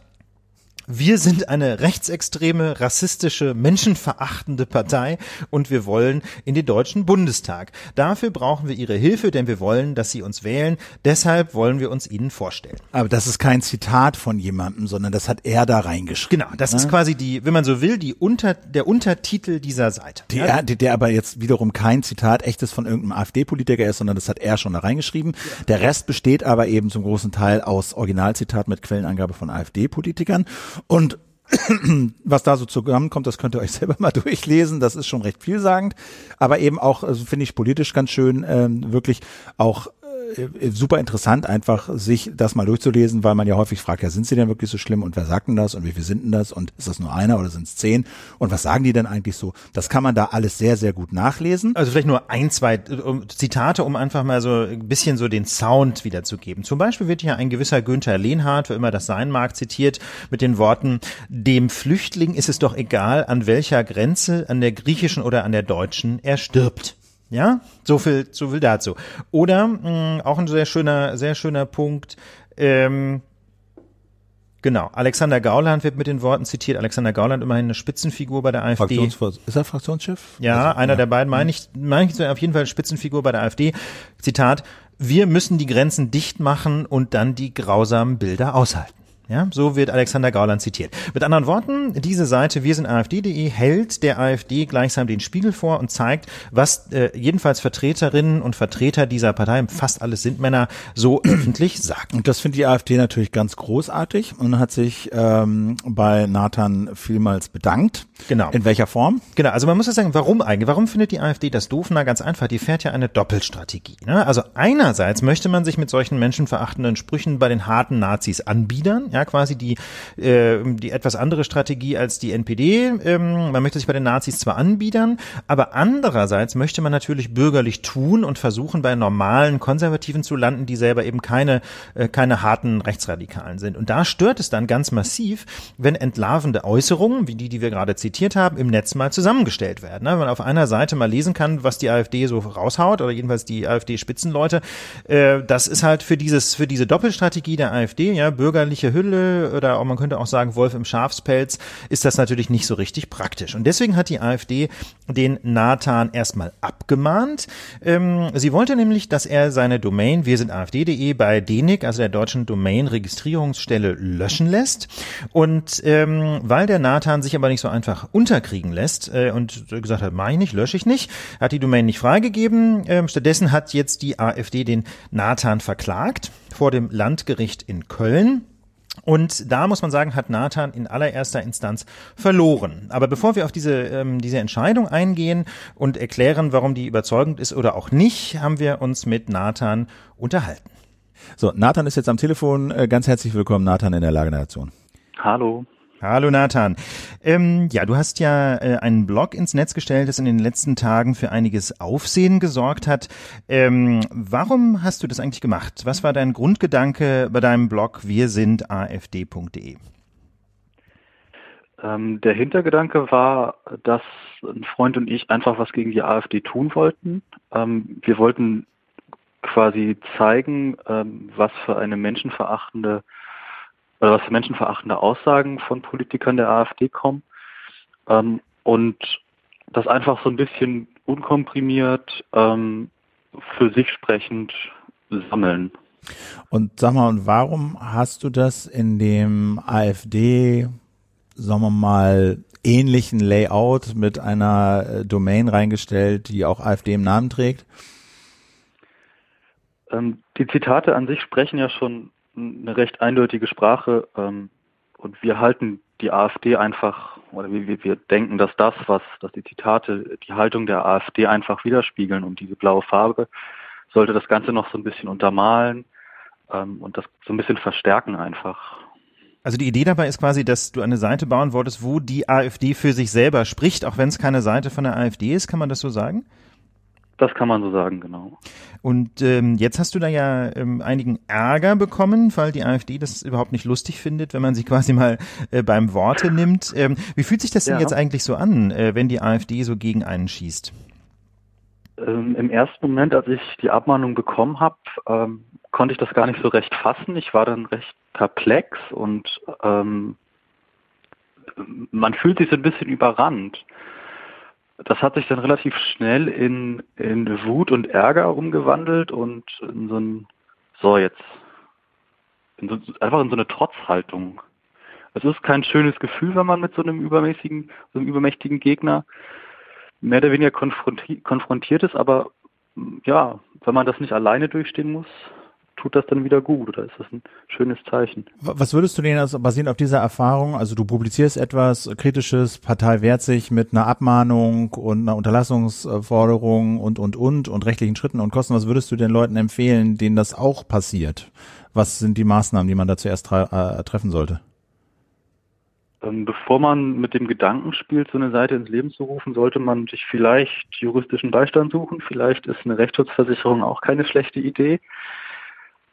wir sind eine rechtsextreme, rassistische, menschenverachtende Partei und wir wollen in den Deutschen Bundestag. Dafür brauchen wir Ihre Hilfe, denn wir wollen, dass Sie uns wählen. Deshalb wollen wir uns Ihnen vorstellen. Aber das ist kein Zitat von jemandem, sondern das hat er da reingeschrieben. Genau, das ne? ist quasi die, wenn man so will, die Unter, der Untertitel dieser Seite. Die, ja? der, der aber jetzt wiederum kein Zitat echtes von irgendeinem AfD-Politiker ist, sondern das hat er schon da reingeschrieben. Ja. Der Rest besteht aber eben zum großen Teil aus Originalzitat mit Quellenangabe von AfD-Politikern. Und was da so zusammenkommt, das könnt ihr euch selber mal durchlesen. Das ist schon recht vielsagend, aber eben auch, also finde ich politisch ganz schön, ähm, wirklich auch super interessant, einfach sich das mal durchzulesen, weil man ja häufig fragt, ja, sind sie denn wirklich so schlimm und wer sagt denn das und wie viel sind denn das und ist das nur einer oder sind es zehn und was sagen die denn eigentlich so? Das kann man da alles sehr, sehr gut nachlesen. Also vielleicht nur ein, zwei Zitate, um einfach mal so ein bisschen so den Sound wiederzugeben. Zum Beispiel wird hier ein gewisser Günther Lehnhardt, wer immer das sein mag, zitiert mit den Worten, dem Flüchtling ist es doch egal, an welcher Grenze, an der griechischen oder an der deutschen, er stirbt. Ja, so viel, so viel dazu. Oder mh, mm, auch ein sehr schöner, sehr schöner Punkt. Ähm, Genau, Alexander Gauland wird mit den Worten zitiert. Alexander Gauland immerhin eine Spitzenfigur bei der AfD. Ist er Fraktionschef? Ja, also, einer ja. der beiden meine ich, meine ich auf jeden Fall Spitzenfigur bei der AfD. Zitat, wir müssen die Grenzen dicht machen und dann die grausamen Bilder aushalten. Ja, so wird Alexander Gauland zitiert. Mit anderen Worten, diese Seite wir sind AfD.de hält der AfD gleichsam den Spiegel vor und zeigt, was äh, jedenfalls Vertreterinnen und Vertreter dieser Partei, fast alles sind Männer, so öffentlich sagen. Und das findet die AfD natürlich ganz großartig und hat sich ähm, bei Nathan vielmals bedankt. Genau. In welcher Form? Genau, also man muss ja sagen, warum eigentlich? Warum findet die AfD das doof? Na, ganz einfach, die fährt ja eine Doppelstrategie. Ne? Also einerseits möchte man sich mit solchen menschenverachtenden Sprüchen bei den harten Nazis anbiedern, ja, ja quasi die, äh, die etwas andere Strategie als die NPD. Ähm, man möchte sich bei den Nazis zwar anbiedern, aber andererseits möchte man natürlich bürgerlich tun und versuchen, bei normalen Konservativen zu landen, die selber eben keine, äh, keine harten Rechtsradikalen sind. Und da stört es dann ganz massiv, wenn entlarvende Äußerungen, wie die, die wir gerade zitiert haben, im Netz mal zusammengestellt werden. Ne? Wenn man auf einer Seite mal lesen kann, was die AfD so raushaut oder jedenfalls die AfD-Spitzenleute, äh, das ist halt für dieses, für diese Doppelstrategie der AfD, ja, bürgerliche Hülle, Hülle oder man könnte auch sagen Wolf im Schafspelz, ist das natürlich nicht so richtig praktisch. Und deswegen hat die AfD den Nathan erstmal abgemahnt. Ähm, sie wollte nämlich, dass er seine Domain wir sind AfD.de bei DENIC, also der deutschen Domain-Registrierungsstelle, löschen lässt. Und ähm, weil der Nathan sich aber nicht so einfach unterkriegen lässt äh, und gesagt hat, mach ich nicht, lösche ich nicht, hat die Domain nicht freigegeben. Ähm, stattdessen hat jetzt die AfD den Nathan verklagt vor dem Landgericht in Köln. Und da muss man sagen, hat Nathan in allererster Instanz verloren. Aber bevor wir auf diese, ähm, diese Entscheidung eingehen und erklären, warum die überzeugend ist oder auch nicht, haben wir uns mit Nathan unterhalten. So, Nathan ist jetzt am Telefon. Äh, ganz herzlich willkommen, Nathan in der Lage der Nation. Hallo. Hallo Nathan. Ähm, ja, du hast ja äh, einen Blog ins Netz gestellt, das in den letzten Tagen für einiges Aufsehen gesorgt hat. Ähm, warum hast du das eigentlich gemacht? Was war dein Grundgedanke bei deinem Blog wir sind afd.de? Ähm, der Hintergedanke war, dass ein Freund und ich einfach was gegen die AfD tun wollten. Ähm, wir wollten quasi zeigen, ähm, was für eine menschenverachtende oder was für menschenverachtende Aussagen von Politikern der AfD kommen. Ähm, und das einfach so ein bisschen unkomprimiert ähm, für sich sprechend sammeln. Und sag mal, und warum hast du das in dem AfD, sagen wir mal, ähnlichen Layout mit einer äh, Domain reingestellt, die auch AfD im Namen trägt? Ähm, die Zitate an sich sprechen ja schon eine recht eindeutige Sprache ähm, und wir halten die AfD einfach, oder wir, wir denken, dass das, was, dass die Zitate die Haltung der AfD einfach widerspiegeln und diese blaue Farbe sollte das Ganze noch so ein bisschen untermalen ähm, und das so ein bisschen verstärken einfach. Also die Idee dabei ist quasi, dass du eine Seite bauen wolltest, wo die AfD für sich selber spricht, auch wenn es keine Seite von der AfD ist, kann man das so sagen? Das kann man so sagen, genau. Und ähm, jetzt hast du da ja ähm, einigen Ärger bekommen, weil die AfD das überhaupt nicht lustig findet, wenn man sie quasi mal äh, beim Worte nimmt. Ähm, wie fühlt sich das denn ja. jetzt eigentlich so an, äh, wenn die AfD so gegen einen schießt? Ähm, Im ersten Moment, als ich die Abmahnung bekommen habe, ähm, konnte ich das gar nicht so recht fassen. Ich war dann recht perplex und ähm, man fühlt sich so ein bisschen überrannt das hat sich dann relativ schnell in, in Wut und Ärger umgewandelt und in so ein, so jetzt, in so, einfach in so eine Trotzhaltung. Es ist kein schönes Gefühl, wenn man mit so einem übermäßigen, so einem übermächtigen Gegner mehr oder weniger konfrontiert, konfrontiert ist, aber ja, wenn man das nicht alleine durchstehen muss, tut das dann wieder gut oder ist das ein schönes Zeichen. Was würdest du denn also basierend auf dieser Erfahrung, also du publizierst etwas Kritisches, Partei wehrt sich mit einer Abmahnung und einer Unterlassungsforderung und, und, und und rechtlichen Schritten und Kosten, was würdest du den Leuten empfehlen, denen das auch passiert? Was sind die Maßnahmen, die man da zuerst äh, treffen sollte? Ähm, bevor man mit dem Gedanken spielt, so eine Seite ins Leben zu rufen, sollte man sich vielleicht juristischen Beistand suchen. Vielleicht ist eine Rechtsschutzversicherung auch keine schlechte Idee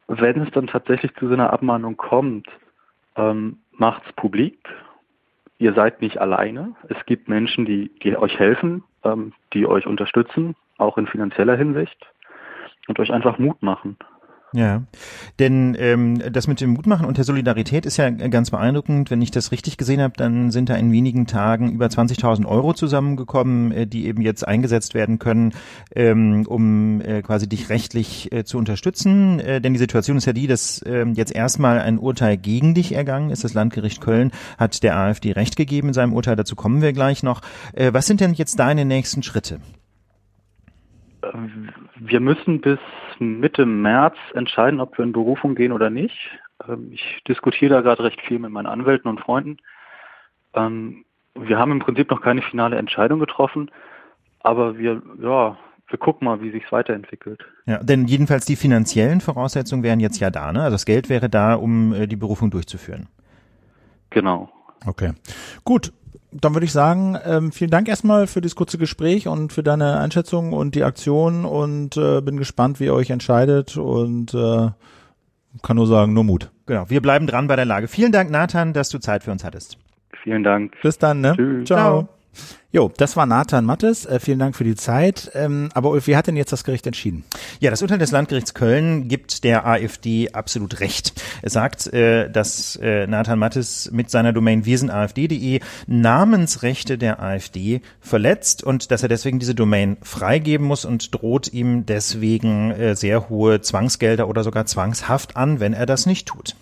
wenn es dann tatsächlich zu so einer Abmahnung kommt, ähm, macht's publik. Ihr seid nicht alleine. Es gibt Menschen, die, die euch helfen, ähm, die euch unterstützen, auch in finanzieller Hinsicht und euch einfach Mut machen. Ja, denn ähm, das mit dem Mutmachen und der Solidarität ist ja ganz beeindruckend. Wenn ich das richtig gesehen habe, dann sind da in wenigen Tagen über 20.000 Euro zusammengekommen, äh, die eben jetzt eingesetzt werden können, ähm, um äh, quasi dich rechtlich äh, zu unterstützen. Äh, denn die Situation ist ja die, dass äh, jetzt erstmal ein Urteil gegen dich ergangen ist. Das Landgericht Köln hat der AfD Recht gegeben in seinem Urteil. Dazu kommen wir gleich noch. Äh, was sind denn jetzt deine nächsten Schritte? Wir müssen bis Mitte März entscheiden, ob wir in Berufung gehen oder nicht. Ähm, ich diskutiere da gerade recht viel mit meinen Anwälten und Freunden. Ähm, wir haben im Prinzip noch keine finale Entscheidung getroffen, aber wir, ja, wir gucken mal, wie sich's weiterentwickelt. Ja, denn jedenfalls die finanziellen Voraussetzungen wären jetzt ja da, ne? Also das Geld wäre da, um äh, die Berufung durchzuführen. Genau. Okay. Gut, dann würde ich sagen, ähm, vielen Dank erstmal für das kurze Gespräch und für deine Einschätzung und die Aktion und äh, bin gespannt, wie ihr euch entscheidet und äh, kann nur sagen, nur Mut. Genau, wir bleiben dran bei der Lage. Vielen Dank, Nathan, dass du Zeit für uns hattest. Vielen Dank. Bis dann, ne? Tschüss. Ciao. Ciao. Jo, das war Nathan Mattes. Äh, vielen Dank für die Zeit. Ähm, aber Ulf, wie hat denn jetzt das Gericht entschieden? Ja, das Urteil des Landgerichts Köln gibt der AfD absolut recht. Es sagt, äh, dass äh, Nathan Mattes mit seiner Domain wirsenafd.de Namensrechte der AfD verletzt und dass er deswegen diese Domain freigeben muss und droht ihm deswegen äh, sehr hohe Zwangsgelder oder sogar Zwangshaft an, wenn er das nicht tut.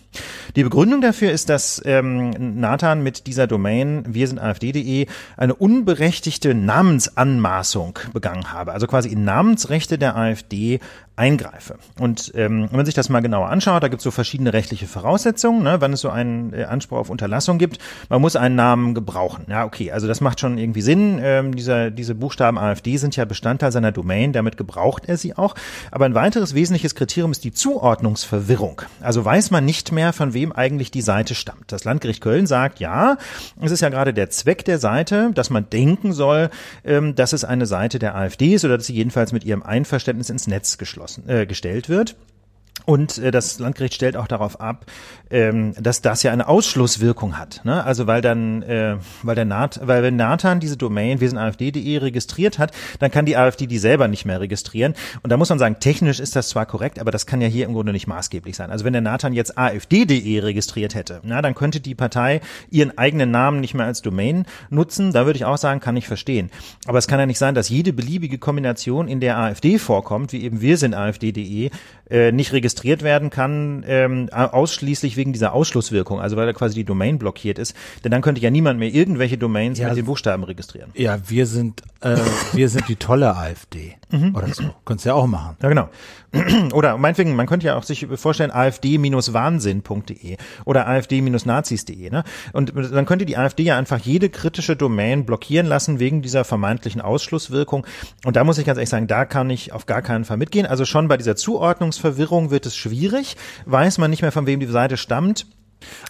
Die Begründung dafür ist, dass ähm, Nathan mit dieser Domain wirsenafd.de eine unberechtigte Namensanmaßung begangen habe, also quasi in Namensrechte der AfD eingreife. Und ähm, wenn man sich das mal genauer anschaut, da gibt es so verschiedene rechtliche Voraussetzungen, ne, wann es so einen äh, Anspruch auf Unterlassung gibt. Man muss einen Namen gebrauchen. Ja, okay, also das macht schon irgendwie Sinn. Ähm, dieser, diese Buchstaben AfD sind ja Bestandteil seiner Domain, damit gebraucht er sie auch. Aber ein weiteres wesentliches Kriterium ist die Zuordnungsverwirrung. Also weiß man nicht mehr, von wem eigentlich die Seite stammt. Das Landgericht Köln sagt, ja, es ist ja gerade der Zweck der Seite, dass man denken soll, ähm, dass es eine Seite der AfD ist oder dass sie jedenfalls mit ihrem Einverständnis ins Netz geschlossen, äh, gestellt wird. Und äh, das Landgericht stellt auch darauf ab, ähm, dass das ja eine Ausschlusswirkung hat. Ne? Also weil dann, äh, weil der Nat, weil wenn Nathan diese Domain wir sind AfD.de registriert hat, dann kann die AfD die selber nicht mehr registrieren. Und da muss man sagen, technisch ist das zwar korrekt, aber das kann ja hier im Grunde nicht maßgeblich sein. Also wenn der Nathan jetzt AfD.de registriert hätte, na, dann könnte die Partei ihren eigenen Namen nicht mehr als Domain nutzen. Da würde ich auch sagen, kann ich verstehen. Aber es kann ja nicht sein, dass jede beliebige Kombination, in der AfD vorkommt, wie eben wir sind AfD.de, äh, nicht registriert werden kann, ähm, ausschließlich wegen dieser Ausschlusswirkung, also weil da quasi die Domain blockiert ist. Denn dann könnte ja niemand mehr irgendwelche Domains Ja, mit den Buchstaben registrieren. Ja, wir sind, äh, wir sind die tolle AfD. Oder so. Könntest du ja auch machen. Ja, genau. Oder meinetwegen, man könnte ja auch sich vorstellen, afd-wahnsinn.de oder afd-nazis.de. Ne? Und dann könnte die AfD ja einfach jede kritische Domain blockieren lassen wegen dieser vermeintlichen Ausschlusswirkung. Und da muss ich ganz ehrlich sagen, da kann ich auf gar keinen Fall mitgehen. Also schon bei dieser Zuordnungsverwirrung wird es schwierig. Weiß man nicht mehr, von wem die Seite stammt.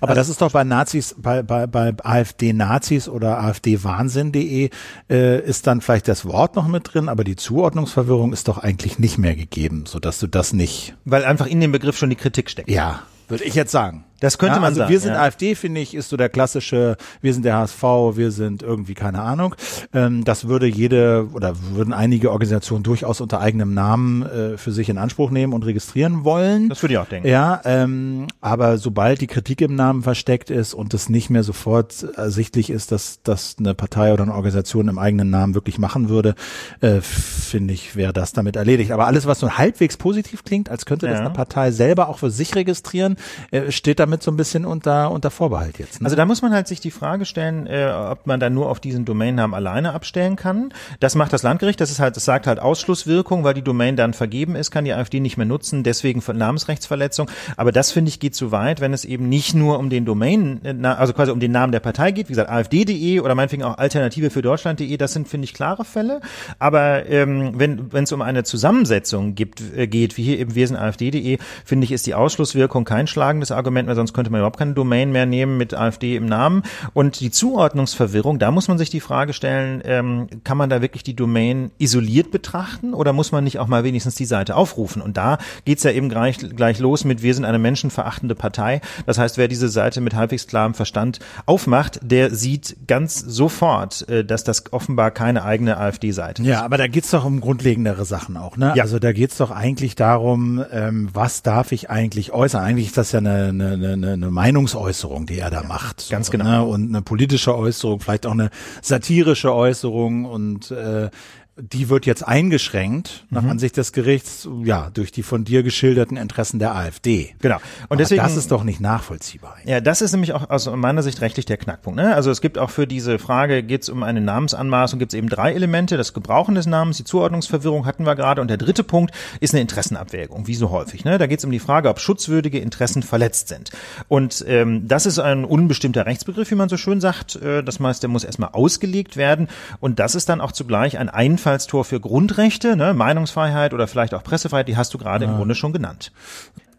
Aber das ist doch bei Nazis, bei, bei, bei AfD-Nazis oder AfD-Wahnsinn.de äh, ist dann vielleicht das Wort noch mit drin, aber die Zuordnungsverwirrung ist doch eigentlich nicht mehr gegeben, sodass du das nicht. Weil einfach in dem Begriff schon die Kritik steckt. Ja, würde ich jetzt sagen. Das könnte ja, man also sagen, Wir sind ja. AfD, finde ich, ist so der klassische, wir sind der HSV, wir sind irgendwie keine Ahnung. Ähm, das würde jede oder würden einige Organisationen durchaus unter eigenem Namen äh, für sich in Anspruch nehmen und registrieren wollen. Das würde ich auch denken. Ja, ähm, aber sobald die Kritik im Namen versteckt ist und es nicht mehr sofort ersichtlich ist, dass dass eine Partei oder eine Organisation im eigenen Namen wirklich machen würde, äh, finde ich, wäre das damit erledigt. Aber alles, was so halbwegs positiv klingt, als könnte das Ja. eine Partei selber auch für sich registrieren, äh, steht damit so ein bisschen unter unter Vorbehalt jetzt. Ne? Also da muss man halt sich die Frage stellen, äh, ob man dann nur auf diesen Domainnamen alleine abstellen kann. Das macht das Landgericht, das ist halt, das sagt halt Ausschlusswirkung, weil die Domain dann vergeben ist, kann die AfD nicht mehr nutzen, deswegen Namensrechtsverletzung. Aber das finde ich geht zu weit, wenn es eben nicht nur um den Domain, äh, also quasi um den Namen der Partei geht, wie gesagt, AfD.de oder meinetwegen auch Alternative für Deutschland.de, das sind, finde ich, klare Fälle. Aber ähm, wenn es um eine Zusammensetzung gibt, äh, geht, wie hier eben wir sind AfD.de, finde ich, ist die Ausschlusswirkung kein schlagendes Argument sonst könnte man überhaupt keine Domain mehr nehmen mit AfD im Namen. Und die Zuordnungsverwirrung, da muss man sich die Frage stellen, ähm, kann man da wirklich die Domain isoliert betrachten oder muss man nicht auch mal wenigstens die Seite aufrufen? Und da geht's ja eben gleich, gleich los mit Wir sind eine menschenverachtende Partei. Das heißt, wer diese Seite mit halbwegs klarem Verstand aufmacht, der sieht ganz sofort, äh, dass das offenbar keine eigene AfD-Seite ist. Ja, aber da geht's doch um grundlegendere Sachen auch, ne? Ja. Also da geht's doch eigentlich darum, ähm, was darf ich eigentlich äußern? Eigentlich ist das ja eine, eine, eine, eine Meinungsäußerung, die er da macht. ganz so, genau. Ne? Und eine politische Äußerung, vielleicht auch eine satirische Äußerung und äh, die wird jetzt eingeschränkt, nach Mhm. Ansicht des Gerichts, ja, durch die von dir geschilderten Interessen der AfD. Genau. Und Aber deswegen das ist doch nicht nachvollziehbar. Ja, das ist nämlich auch aus meiner Sicht rechtlich der Knackpunkt. Ne? Also es gibt auch für diese Frage, geht es um eine Namensanmaßung, gibt es eben drei Elemente. Das Gebrauchen des Namens, die Zuordnungsverwirrung hatten wir gerade. Und der dritte Punkt ist eine Interessenabwägung, wie so häufig. Ne? Da geht es um die Frage, ob schutzwürdige Interessen verletzt sind. Und ähm, das ist ein unbestimmter Rechtsbegriff, wie man so schön sagt. Äh, das heißt, der muss erstmal ausgelegt werden. Und das ist dann auch zugleich ein Einfallstor für Grundrechte, ne? Meinungsfreiheit oder vielleicht auch Pressefreiheit, die hast du gerade im Grunde schon genannt.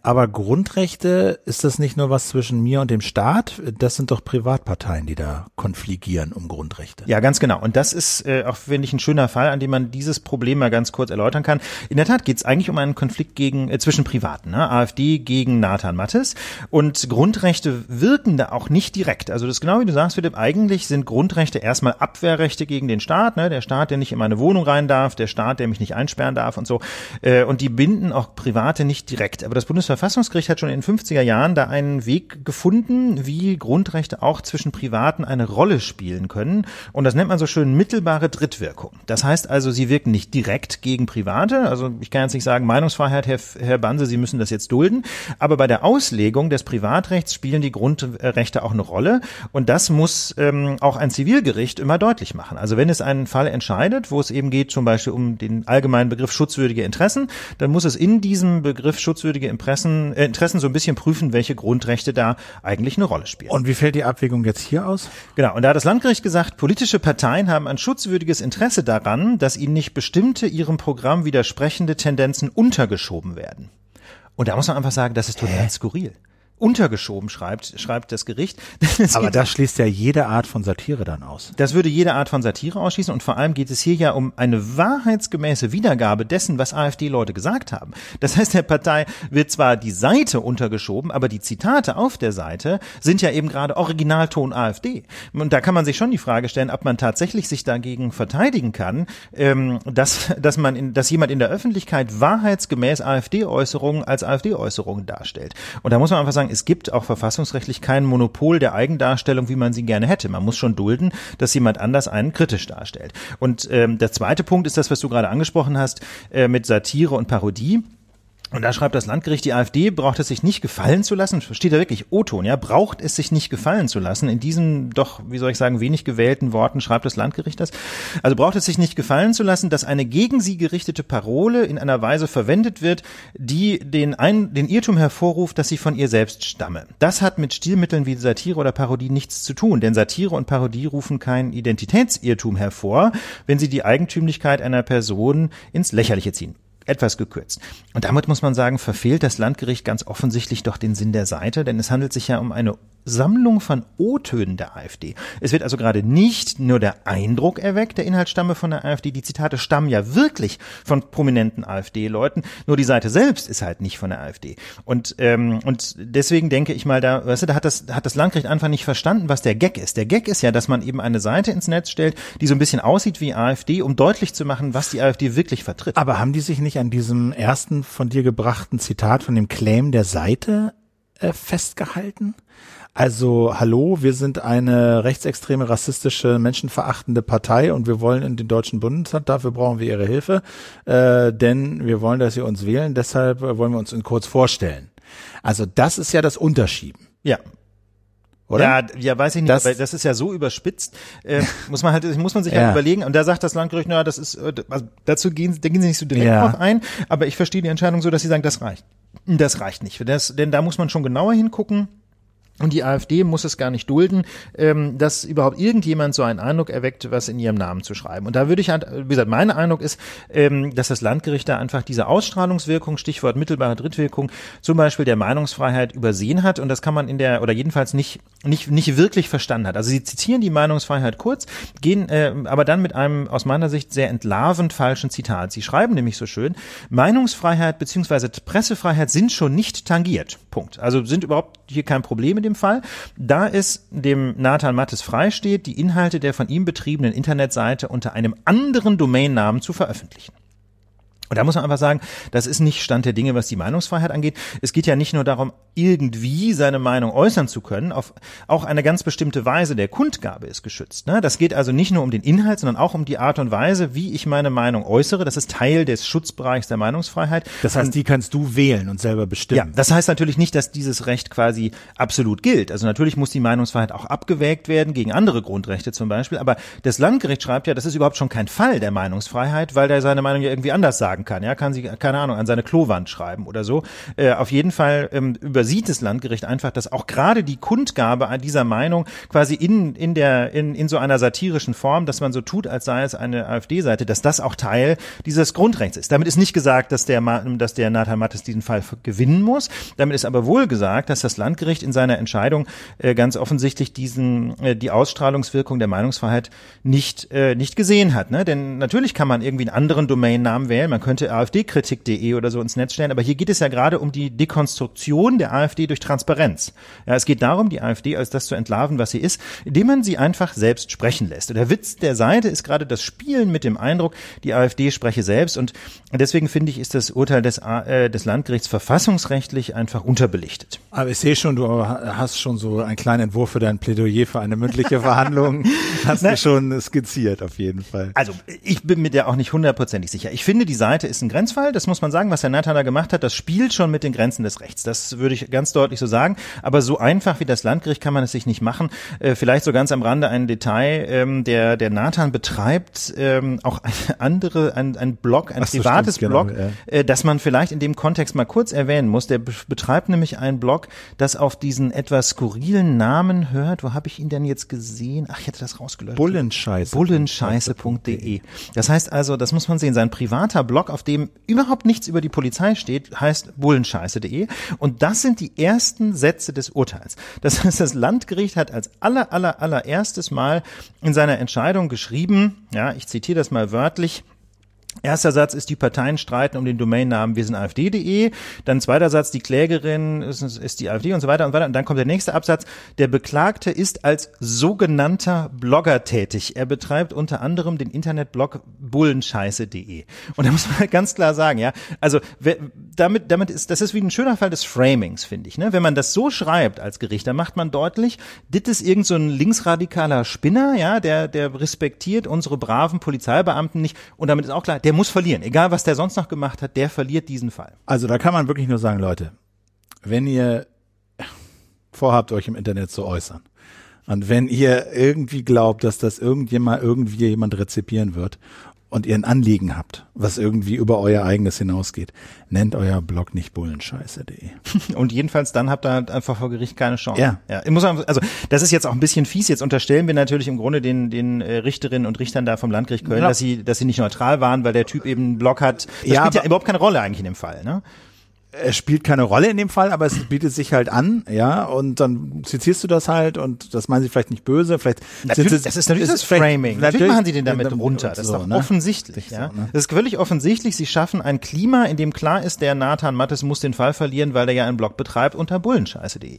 Aber Grundrechte, ist das nicht nur was zwischen mir und dem Staat? Das sind doch Privatparteien, die da konfligieren um Grundrechte. Ja, ganz genau. Und das ist äh, auch, finde ich, ein schöner Fall, an dem man dieses Problem mal ganz kurz erläutern kann. In der Tat geht es eigentlich um einen Konflikt gegen, äh, zwischen Privaten, ne? AfD gegen Nathan Mattes. Und Grundrechte wirken da auch nicht direkt. Also das ist genau wie du sagst, Philipp, eigentlich sind Grundrechte erstmal Abwehrrechte gegen den Staat, ne? der Staat, der nicht in meine Wohnung rein darf, der Staat, der mich nicht einsperren darf und so. Äh, und die binden auch Private nicht direkt. Aber das Bundesverfassungsgericht hat schon in den 50er Jahren da einen Weg gefunden, wie Grundrechte auch zwischen Privaten eine Rolle spielen können. Und das nennt man so schön mittelbare Drittwirkung. Das heißt also, sie wirken nicht direkt gegen Private. Also ich kann jetzt nicht sagen, Meinungsfreiheit, Herr, Herr Banse, Sie müssen das jetzt dulden. Aber bei der Auslegung des Privatrechts spielen die Grundrechte auch eine Rolle. Und das muss ähm, auch ein Zivilgericht immer deutlich machen. Also wenn es einen Fall entscheidet, wo es eben geht zum Beispiel um den allgemeinen Begriff schutzwürdige Interessen, dann muss es in diesem Begriff schutzwürdige Interessen, äh, Interessen so ein bisschen prüfen, welche Grundrechte da eigentlich eine Rolle spielen. Und wie fällt die Abwägung jetzt hier aus? Genau, und da hat das Landgericht gesagt, politische Parteien haben ein schutzwürdiges Interesse daran, dass ihnen nicht bestimmte ihrem Programm widersprechende Tendenzen untergeschoben werden. Und da muss man einfach sagen, das ist total skurril. Untergeschoben, schreibt, schreibt das Gericht. Aber das schließt ja jede Art von Satire dann aus. Das würde jede Art von Satire ausschließen und vor allem geht es hier ja um eine wahrheitsgemäße Wiedergabe dessen, was AfD-Leute gesagt haben. Das heißt, der Partei wird zwar die Seite untergeschoben, aber die Zitate auf der Seite sind ja eben gerade Originalton AfD. Und da kann man sich schon die Frage stellen, ob man tatsächlich sich dagegen verteidigen kann, ähm, dass, dass man in, dass jemand in der Öffentlichkeit wahrheitsgemäß AfD-Äußerungen als AfD-Äußerungen darstellt. Und da muss man einfach sagen, sagen, es gibt auch verfassungsrechtlich kein Monopol der Eigendarstellung, wie man sie gerne hätte. Man muss schon dulden, dass jemand anders einen kritisch darstellt. Und ähm, der zweite Punkt ist das, was du gerade angesprochen hast, äh, mit Satire und Parodie. Und da schreibt das Landgericht, die AfD braucht es sich nicht gefallen zu lassen, steht da wirklich O-Ton, ja, braucht es sich nicht gefallen zu lassen. In diesen doch, wie soll ich sagen, wenig gewählten Worten schreibt das Landgericht das. Also braucht es sich nicht gefallen zu lassen, dass eine gegen sie gerichtete Parole in einer Weise verwendet wird, die den, ein, den Irrtum hervorruft, dass sie von ihr selbst stamme. Das hat mit Stilmitteln wie Satire oder Parodie nichts zu tun, denn Satire und Parodie rufen kein Identitätsirrtum hervor, wenn sie die Eigentümlichkeit einer Person ins Lächerliche ziehen etwas gekürzt. Und damit muss man sagen, verfehlt das Landgericht ganz offensichtlich doch den Sinn der Seite, denn es handelt sich ja um eine Sammlung von O-Tönen der AfD. Es wird also gerade nicht nur der Eindruck erweckt, der Inhalt stamme von der AfD, die Zitate stammen ja wirklich von prominenten AfD-Leuten, nur die Seite selbst ist halt nicht von der AfD. Und, ähm, und deswegen denke ich mal, da, weißt du, da hat das, hat das Landgericht einfach nicht verstanden, was der Gag ist. Der Gag ist ja, dass man eben eine Seite ins Netz stellt, die so ein bisschen aussieht wie AfD, um deutlich zu machen, was die AfD wirklich vertritt. Aber haben die sich nicht an diesem ersten von dir gebrachten Zitat von dem Claim der Seite äh, festgehalten? Also, hallo, wir sind eine rechtsextreme, rassistische, menschenverachtende Partei und wir wollen in den Deutschen Bundestag, dafür brauchen wir Ihre Hilfe, äh, denn wir wollen, dass Sie uns wählen, deshalb wollen wir uns in kurz vorstellen. Also das ist ja das Unterschieben. Ja, oder? Ja, ja, weiß ich nicht, das, weil das ist ja so überspitzt, äh, muss man halt, muss man sich ja. halt überlegen. Und da sagt das Landgericht, na, das ist, äh, also dazu gehen, da gehen sie nicht so direkt ja. drauf ein, aber ich verstehe die Entscheidung so, dass sie sagen, das reicht. Das reicht nicht. Das, denn da muss man schon genauer hingucken. Und die AfD muss es gar nicht dulden, ähm, dass überhaupt irgendjemand so einen Eindruck erweckt, was in ihrem Namen zu schreiben. Und da würde ich halt, wie gesagt, mein Eindruck ist, ähm, dass das Landgericht da einfach diese Ausstrahlungswirkung, Stichwort mittelbare Drittwirkung, zum Beispiel der Meinungsfreiheit übersehen hat. Und das kann man in der, oder jedenfalls nicht, nicht, nicht wirklich verstanden hat. Also sie zitieren die Meinungsfreiheit kurz, gehen äh, aber dann mit einem aus meiner Sicht sehr entlarvend falschen Zitat. Sie schreiben nämlich so schön, Meinungsfreiheit beziehungsweise Pressefreiheit sind schon nicht tangiert. Punkt. Also sind überhaupt hier kein Problem dem Fall, da es dem Nathan Mattes freisteht, die Inhalte der von ihm betriebenen Internetseite unter einem anderen Domainnamen zu veröffentlichen. Und da muss man einfach sagen, das ist nicht Stand der Dinge, was die Meinungsfreiheit angeht. Es geht ja nicht nur darum, irgendwie seine Meinung äußern zu können, auf auch eine ganz bestimmte Weise der Kundgabe ist geschützt. Ne? Das geht also nicht nur um den Inhalt, sondern auch um die Art und Weise, wie ich meine Meinung äußere. Das ist Teil des Schutzbereichs der Meinungsfreiheit. Das heißt, und, die kannst du wählen und selber bestimmen. Ja, das heißt natürlich nicht, dass dieses Recht quasi absolut gilt. Also natürlich muss die Meinungsfreiheit auch abgewägt werden gegen andere Grundrechte zum Beispiel. Aber das Landgericht schreibt ja, das ist überhaupt schon kein Fall der Meinungsfreiheit, weil der seine Meinung ja irgendwie anders sagt sagen kann. Ja, kann sie, keine Ahnung, an seine Klowand schreiben oder so. Äh, auf jeden Fall ähm, übersieht das Landgericht einfach, dass auch gerade die Kundgabe dieser Meinung quasi in, in der, in, in so einer satirischen Form, dass man so tut, als sei es eine AfD-Seite, dass das auch Teil dieses Grundrechts ist. Damit ist nicht gesagt, dass der, dass der Nathan Mattes diesen Fall gewinnen muss. Damit ist aber wohl gesagt, dass das Landgericht in seiner Entscheidung äh, ganz offensichtlich diesen, äh, die Ausstrahlungswirkung der Meinungsfreiheit nicht, äh, nicht gesehen hat. Ne? Denn natürlich kann man irgendwie einen anderen Domainnamen wählen. Man könnte afdkritik.de oder so ins Netz stellen, aber hier geht es ja gerade um die Dekonstruktion der AfD durch Transparenz. Ja, es geht darum, die AfD als das zu entlarven, was sie ist, indem man sie einfach selbst sprechen lässt. Und der Witz der Seite ist gerade das Spielen mit dem Eindruck, die AfD spreche selbst und deswegen finde ich, ist das Urteil des, äh, des Landgerichts verfassungsrechtlich einfach unterbelichtet. Aber ich sehe schon, du hast schon so einen kleinen Entwurf für dein Plädoyer für eine mündliche Verhandlung, hast du schon skizziert auf jeden Fall. Also ich bin mir da auch nicht hundertprozentig sicher. Ich finde, die Seite Seite ist ein Grenzfall, das muss man sagen, was Herr Nathan da gemacht hat, das spielt schon mit den Grenzen des Rechts. Das würde ich ganz deutlich so sagen. Aber so einfach wie das Landgericht kann man es sich nicht machen. Äh, vielleicht so ganz am Rande ein Detail, ähm, der, der Nathan betreibt ähm, auch eine andere, ein, ein Blog, ein Ach, so privates stimmt, genau, Blog, genau, ja. äh, das man vielleicht in dem Kontext mal kurz erwähnen muss. Der betreibt nämlich einen Blog, das auf diesen etwas skurrilen Namen hört. Wo habe ich ihn denn jetzt gesehen? Ach, ich hätte das rausgelöscht. Bullenscheiße. Bullenscheiße.de. Das heißt also, das muss man sehen, sein privater Blog Blog, auf dem überhaupt nichts über die Polizei steht, heißt bullenscheiße.de. Und das sind die ersten Sätze des Urteils. Das heißt, das Landgericht hat als aller, aller, allererstes Mal in seiner Entscheidung geschrieben, ja, ich zitiere das mal wörtlich, Erster Satz ist, die Parteien streiten um den Domainnamen wir sind AfD.de. Dann zweiter Satz, die Klägerin ist, ist, die AfD und so weiter und weiter. Und dann kommt der nächste Absatz. Der Beklagte ist als sogenannter Blogger tätig. Er betreibt unter anderem den Internetblog bullenscheiße.de. Und da muss man ganz klar sagen, ja, also damit, damit ist, das ist wie ein schöner Fall des Framings, finde ich. Ne? Wenn man das so schreibt als Gericht, dann macht man deutlich, dit ist irgend so ein linksradikaler Spinner, ja, der, der respektiert unsere braven Polizeibeamten nicht. Und damit ist auch klar, der muss verlieren. Egal, was der sonst noch gemacht hat, der verliert diesen Fall. Also da kann man wirklich nur sagen, Leute, wenn ihr vorhabt, euch im Internet zu äußern und wenn ihr irgendwie glaubt, dass das irgendjemand irgendwie jemand rezipieren wird und ihr ein Anliegen habt, was irgendwie über euer eigenes hinausgeht, nennt euer Blog nicht bullenscheiße.de. Und jedenfalls dann habt ihr halt einfach vor Gericht keine Chance. Ja. ja. Ich muss also das ist jetzt auch ein bisschen fies. Jetzt unterstellen wir natürlich im Grunde den, den äh, Richterinnen und Richtern da vom Landgericht Köln, ja. dass sie, dass sie nicht neutral waren, weil der Typ eben einen Blog hat. Das ja, spielt ja überhaupt keine Rolle eigentlich in dem Fall, ne? Es spielt keine Rolle in dem Fall, aber es bietet sich halt an, ja, und dann zitierst du das halt und das meinen sie vielleicht nicht böse, vielleicht natürlich, sie, das ist natürlich das Framing. Natürlich, machen sie den damit runter, das ist doch ne? offensichtlich, ja. So, ne? Das ist völlig offensichtlich, sie schaffen ein Klima, in dem klar ist, der Nathan Mattes muss den Fall verlieren, weil er ja einen Blog betreibt unter bullenscheiße.de.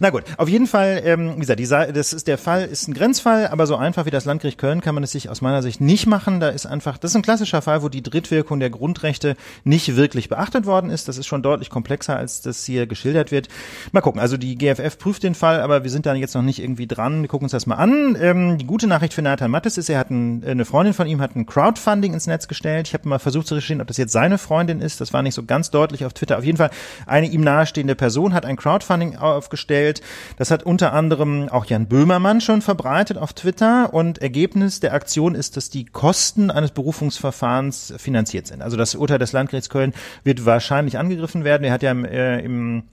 Na gut, auf jeden Fall, ähm, wie gesagt, die, das ist der Fall ist ein Grenzfall, aber so einfach wie das Landgericht Köln kann man es sich aus meiner Sicht nicht machen. Da ist einfach, das ist ein klassischer Fall, wo die Drittwirkung der Grundrechte nicht wirklich beachtet worden ist. Das ist schon deutlich komplexer, als das hier geschildert wird. Mal gucken. Also die GFF prüft den Fall, aber wir sind da jetzt noch nicht irgendwie dran. Wir gucken uns das mal an. Ähm, die gute Nachricht für Nathan Mattes ist, er hat ein, eine Freundin von ihm hat ein Crowdfunding ins Netz gestellt. Ich habe mal versucht zu recherchieren, ob das jetzt seine Freundin ist. Das war nicht so ganz deutlich auf Twitter. Auf jeden Fall eine ihm nahestehende Person hat ein Crowdfunding aufgestellt. Das hat unter anderem auch Jan Böhmermann schon verbreitet auf Twitter und Ergebnis der Aktion ist, dass die Kosten eines Berufungsverfahrens finanziert sind. Also das Urteil des Landgerichts Köln wird wahrscheinlich angegriffen werden. Er hat ja im, äh, im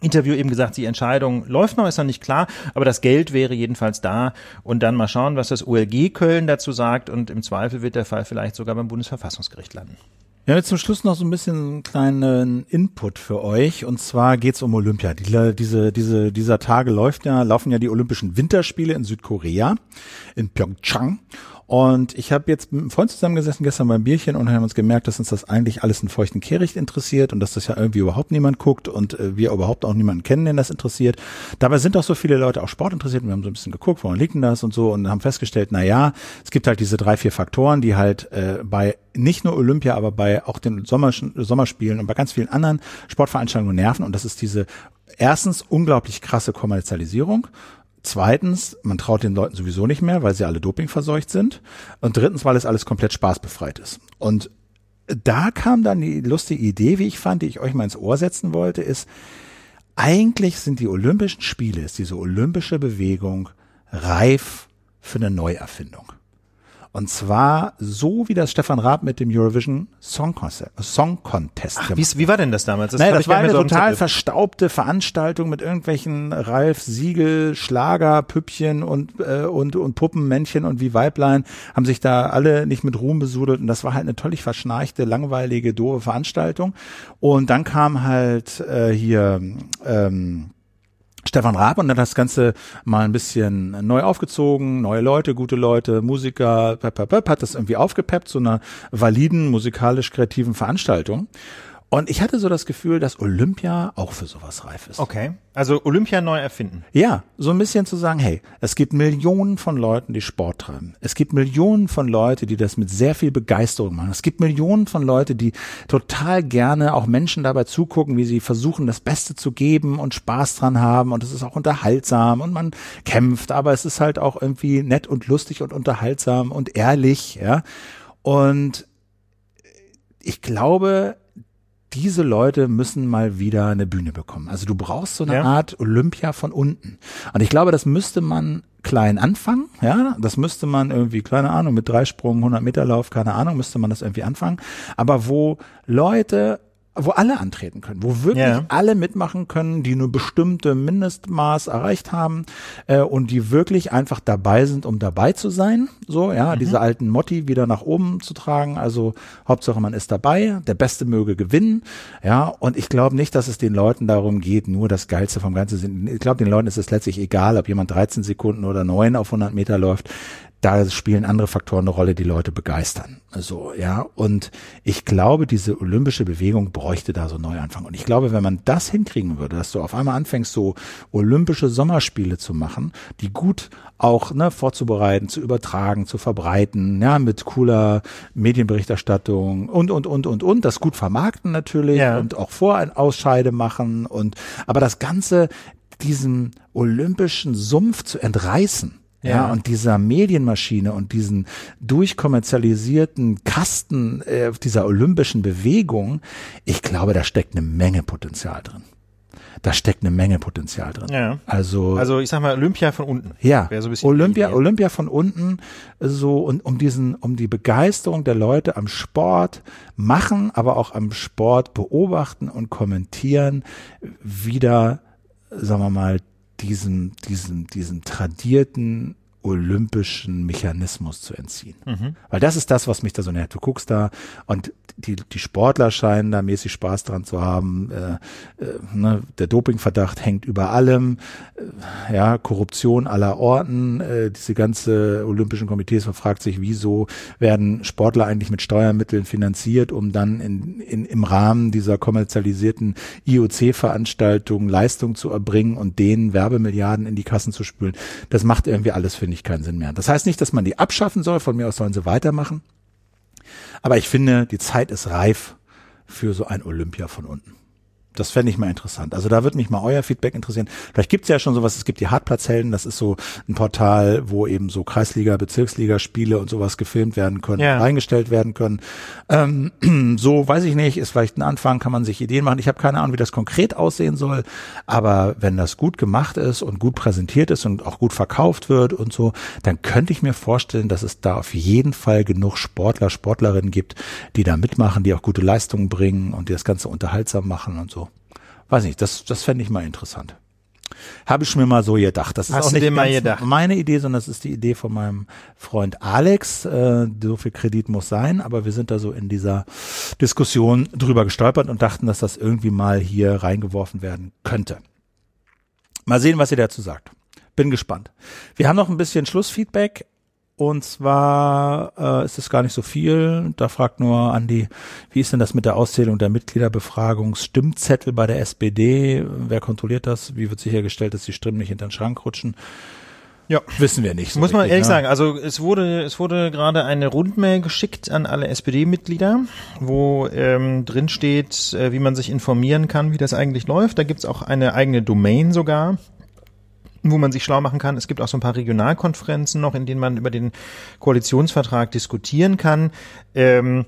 Interview eben gesagt, die Entscheidung läuft noch, ist noch nicht klar, aber das Geld wäre jedenfalls da und dann mal schauen, was das OLG Köln dazu sagt und im Zweifel wird der Fall vielleicht sogar beim Bundesverfassungsgericht landen. Ja, jetzt zum Schluss noch so ein bisschen einen kleinen Input für euch. Und zwar geht's um Olympia. Die, diese, diese, dieser Tage läuft ja, laufen ja die Olympischen Winterspiele in Südkorea, in Pyeongchang. Und ich habe jetzt mit einem Freund zusammengesessen gestern beim Bierchen und haben uns gemerkt, dass uns das eigentlich alles in feuchten Kehricht interessiert und dass das ja irgendwie überhaupt niemand guckt und äh, wir überhaupt auch niemanden kennen, den das interessiert. Dabei sind auch so viele Leute auch Sport interessiert und wir haben so ein bisschen geguckt, woran liegt denn das und so und haben festgestellt, na ja, es gibt halt diese drei, vier Faktoren, die halt äh, bei nicht nur Olympia, aber bei auch den Sommer, Sommerspielen und bei ganz vielen anderen Sportveranstaltungen nerven und das ist diese erstens unglaublich krasse Kommerzialisierung Zweitens, man traut den Leuten sowieso nicht mehr, weil sie alle dopingverseucht sind. Und drittens, weil es alles komplett spaßbefreit ist. Und da kam dann die lustige Idee, wie ich fand, die ich euch mal ins Ohr setzen wollte, ist, eigentlich sind die Olympischen Spiele, ist diese olympische Bewegung reif für eine Neuerfindung. Und zwar so, wie das Stefan Raab mit dem Eurovision Song Contest, Song Contest Ach, wie, wie war denn das damals? Das, naja, das war eine so total verstaubte Veranstaltung mit irgendwelchen Ralf Siegel, Schlager, Püppchen und, äh, und, und Puppenmännchen und wie Weiblein haben sich da alle nicht mit Ruhm besudelt. Und das war halt eine tollig verschnarchte, langweilige, doofe Veranstaltung. Und dann kam halt äh, hier ähm, Stefan Raab und dann das Ganze mal ein bisschen neu aufgezogen, neue Leute, gute Leute, Musiker, pep, pep, pep, hat das irgendwie aufgepeppt, so einer validen, musikalisch kreativen Veranstaltung. Und ich hatte so das Gefühl, dass Olympia auch für sowas reif ist. Okay. Also Olympia neu erfinden. Ja, so ein bisschen zu sagen, hey, es gibt Millionen von Leuten, die Sport treiben. Es gibt Millionen von Leuten, die das mit sehr viel Begeisterung machen. Es gibt Millionen von Leuten, die total gerne auch Menschen dabei zugucken, wie sie versuchen, das Beste zu geben und Spaß dran haben. Und es ist auch unterhaltsam und man kämpft, aber es ist halt auch irgendwie nett und lustig und unterhaltsam und ehrlich, ja. Und ich glaube, diese Leute müssen mal wieder eine Bühne bekommen. Also du brauchst so eine ja. Art Olympia von unten. Und ich glaube, das müsste man klein anfangen, ja, das müsste man irgendwie, keine Ahnung, mit drei Sprungen, 100 Meter Lauf, keine Ahnung, müsste man das irgendwie anfangen. Aber wo Leute wo alle antreten können, wo wirklich Ja. alle mitmachen können, die nur bestimmte Mindestmaß erreicht haben äh, und die wirklich einfach dabei sind, um dabei zu sein. So, ja, diese alten Motti wieder nach oben zu tragen. Also Hauptsache man ist dabei, der Beste möge gewinnen. Ja, und ich glaube nicht, dass es den Leuten darum geht, nur das Geilste vom Ganzen sind. Ich glaube, den Leuten ist es letztlich egal, ob jemand 13 Sekunden oder 9 auf 100 Meter läuft da spielen andere Faktoren eine Rolle, die Leute begeistern. So, ja. Und ich glaube, diese olympische Bewegung bräuchte da so einen Neuanfang. Und ich glaube, wenn man das hinkriegen würde, dass du auf einmal anfängst, so olympische Sommerspiele zu machen, die gut auch ne, vorzubereiten, zu übertragen, zu verbreiten, ja, mit cooler Medienberichterstattung und, und, und, und, und, das gut vermarkten natürlich Ja. und auch vor ein Ausscheide machen und, aber das Ganze diesem olympischen Sumpf zu entreißen. Ja. Ja. und dieser Medienmaschine und diesen durchkommerzialisierten Kasten äh, dieser olympischen Bewegung, ich glaube, da steckt eine Menge Potenzial drin. Da steckt eine Menge Potenzial drin. Ja. Also, Also ich sag mal Olympia von unten. ja, so Olympia. Olympia von unten, so und um diesen, um die Begeisterung der Leute am Sport machen, aber auch am Sport beobachten und kommentieren, wieder, sagen wir mal, diesen, diesen, diesen tradierten olympischen Mechanismus zu entziehen. Mhm. Weil das ist das, was mich da so nervt. Du guckst da und die, die Sportler scheinen da mäßig Spaß dran zu haben. Äh, äh, ne, der Dopingverdacht hängt über allem. Äh, ja, Korruption aller Orten. Äh, diese ganze Olympischen Komitees, man fragt sich, wieso werden Sportler eigentlich mit Steuermitteln finanziert, um dann in, in, im Rahmen dieser kommerzialisierten IOC-Veranstaltungen Leistung zu erbringen und denen Werbemilliarden in die Kassen zu spülen. Das macht irgendwie alles, finde ich, keinen Sinn mehr. Das heißt nicht, dass man die abschaffen soll, von mir aus sollen sie weitermachen. Aber ich finde, die Zeit ist reif für so ein Olympia von unten. Das fände ich mal interessant. Also da würde mich mal euer Feedback interessieren. Vielleicht gibt's ja schon sowas, es gibt die Hartplatzhelden, das ist so ein Portal, wo eben so Kreisliga, Bezirksliga-Spiele und sowas gefilmt werden können, Ja. reingestellt werden können. Ähm, so, weiß ich nicht, ist vielleicht ein Anfang, kann man sich Ideen machen. Ich habe keine Ahnung, wie das konkret aussehen soll, aber wenn das gut gemacht ist und gut präsentiert ist und auch gut verkauft wird und so, dann könnte ich mir vorstellen, dass es da auf jeden Fall genug Sportler, Sportlerinnen gibt, die da mitmachen, die auch gute Leistungen bringen und die das Ganze unterhaltsam machen und so. Weiß nicht, das, das fände ich mal interessant. Habe ich mir mal so gedacht. Das ist Hast auch nicht mal gedacht? meine Idee, sondern das ist die Idee von meinem Freund Alex. Äh, so viel Kredit muss sein, aber wir sind da so in dieser Diskussion drüber gestolpert und dachten, dass das irgendwie mal hier reingeworfen werden könnte. Mal sehen, was ihr dazu sagt. Bin gespannt. Wir haben noch ein bisschen Schlussfeedback. Und zwar äh, ist es gar nicht so viel. Da fragt nur Andi, wie ist denn das mit der Auszählung der Mitgliederbefragungsstimmzettel bei der SPD? Wer kontrolliert das? Wie wird sichergestellt, dass die Stimmen nicht hinter den Schrank rutschen? Ja. Wissen wir nicht. So Muss man richtig, ehrlich ne? sagen, also es wurde, es wurde gerade eine Rundmail geschickt an alle SPD-Mitglieder, wo ähm, drin steht, äh, wie man sich informieren kann, wie das eigentlich läuft. Da gibt's auch eine eigene Domain sogar wo man sich schlau machen kann. Es gibt auch so ein paar Regionalkonferenzen noch, in denen man über den Koalitionsvertrag diskutieren kann. Ähm,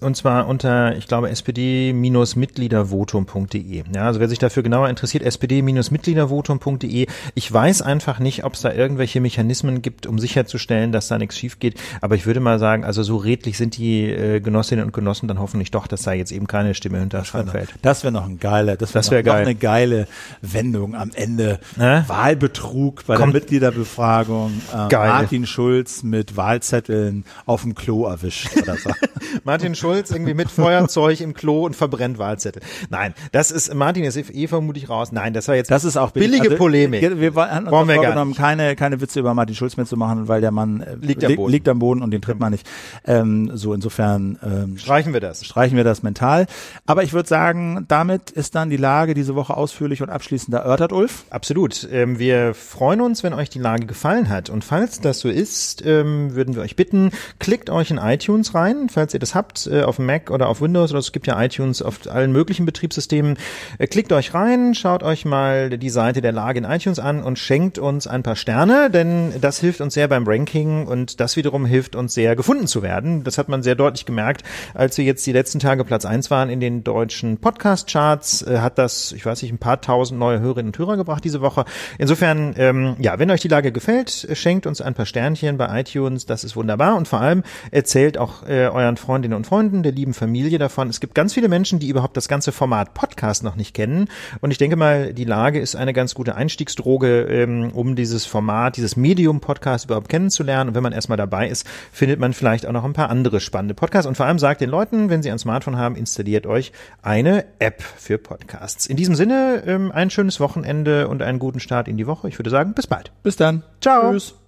und zwar unter, ich glaube, spd-mitgliedervotum.de. Ja, also wer sich dafür genauer interessiert, spd-mitgliedervotum.de. Ich weiß einfach nicht, ob es da irgendwelche Mechanismen gibt, um sicherzustellen, dass da nichts schief geht. Aber ich würde mal sagen, also so redlich sind die äh, Genossinnen und Genossen dann hoffentlich doch, dass da jetzt eben keine Stimme hinter fällt. Das wäre noch ein geiler, das wäre Das wär noch, noch geil. eine geile Wendung am Ende. Ne? Wahlbetrug bei Kommt- der Mitgliederbefragung. Äh, Geil. Martin Schulz mit Wahlzetteln auf dem Klo erwischt oder so. Martin Schulz irgendwie mit Feuerzeug im Klo und verbrennt Wahlzettel. Nein, das ist, Martin ist eh vermutlich raus. Nein, das war jetzt Das ist auch billige also, Polemik. Wir, wir haben uns vorgenommen, keine, keine Witze über Martin Schulz mitzumachen, weil der Mann äh, Liegt am li- Boden. liegt am Boden und den tritt man nicht. Ähm, so insofern ähm, Streichen wir das. streichen wir das mental. Aber ich würde sagen, damit ist dann die Lage diese Woche ausführlich und abschließend erörtert, Ulf. Absolut. Ähm, wir freuen uns, wenn euch die Lage gefallen hat. Und falls das so ist, ähm, würden wir euch bitten, klickt euch in iTunes rein, falls ihr das habt, äh, auf Mac oder auf Windows oder es gibt ja iTunes auf allen möglichen Betriebssystemen. Äh, klickt euch rein, schaut euch mal die Seite der Lage in iTunes an und schenkt uns ein paar Sterne, denn das hilft uns sehr beim Ranking und das wiederum hilft uns sehr gefunden zu werden. Das hat man sehr deutlich gemerkt, als wir jetzt die letzten Tage Platz eins waren in den deutschen Podcast-Charts, äh, hat das, ich weiß nicht, ein paar tausend neue Hörerinnen und Hörer gebracht diese Woche. Insofern, ähm, ja, wenn euch die Lage gefällt, schenkt uns ein paar Sternchen bei iTunes, das ist wunderbar und vor allem erzählt auch äh, euren Freundinnen und Freunden, der lieben Familie davon. Es gibt ganz viele Menschen, die überhaupt das ganze Format Podcast noch nicht kennen. Und ich denke mal, die Lage ist eine ganz gute Einstiegsdroge, ähm, um dieses Format, dieses Medium Podcast überhaupt kennenzulernen. Und wenn man erstmal dabei ist, findet man vielleicht auch noch ein paar andere spannende Podcasts. Und vor allem sagt den Leuten, wenn sie ein Smartphone haben, installiert euch eine App für Podcasts. In diesem Sinne, ähm, ein schönes Wochenende und einen guten Start in die Woche. Ich würde sagen, bis bald. Bis dann. Ciao. Tschüss.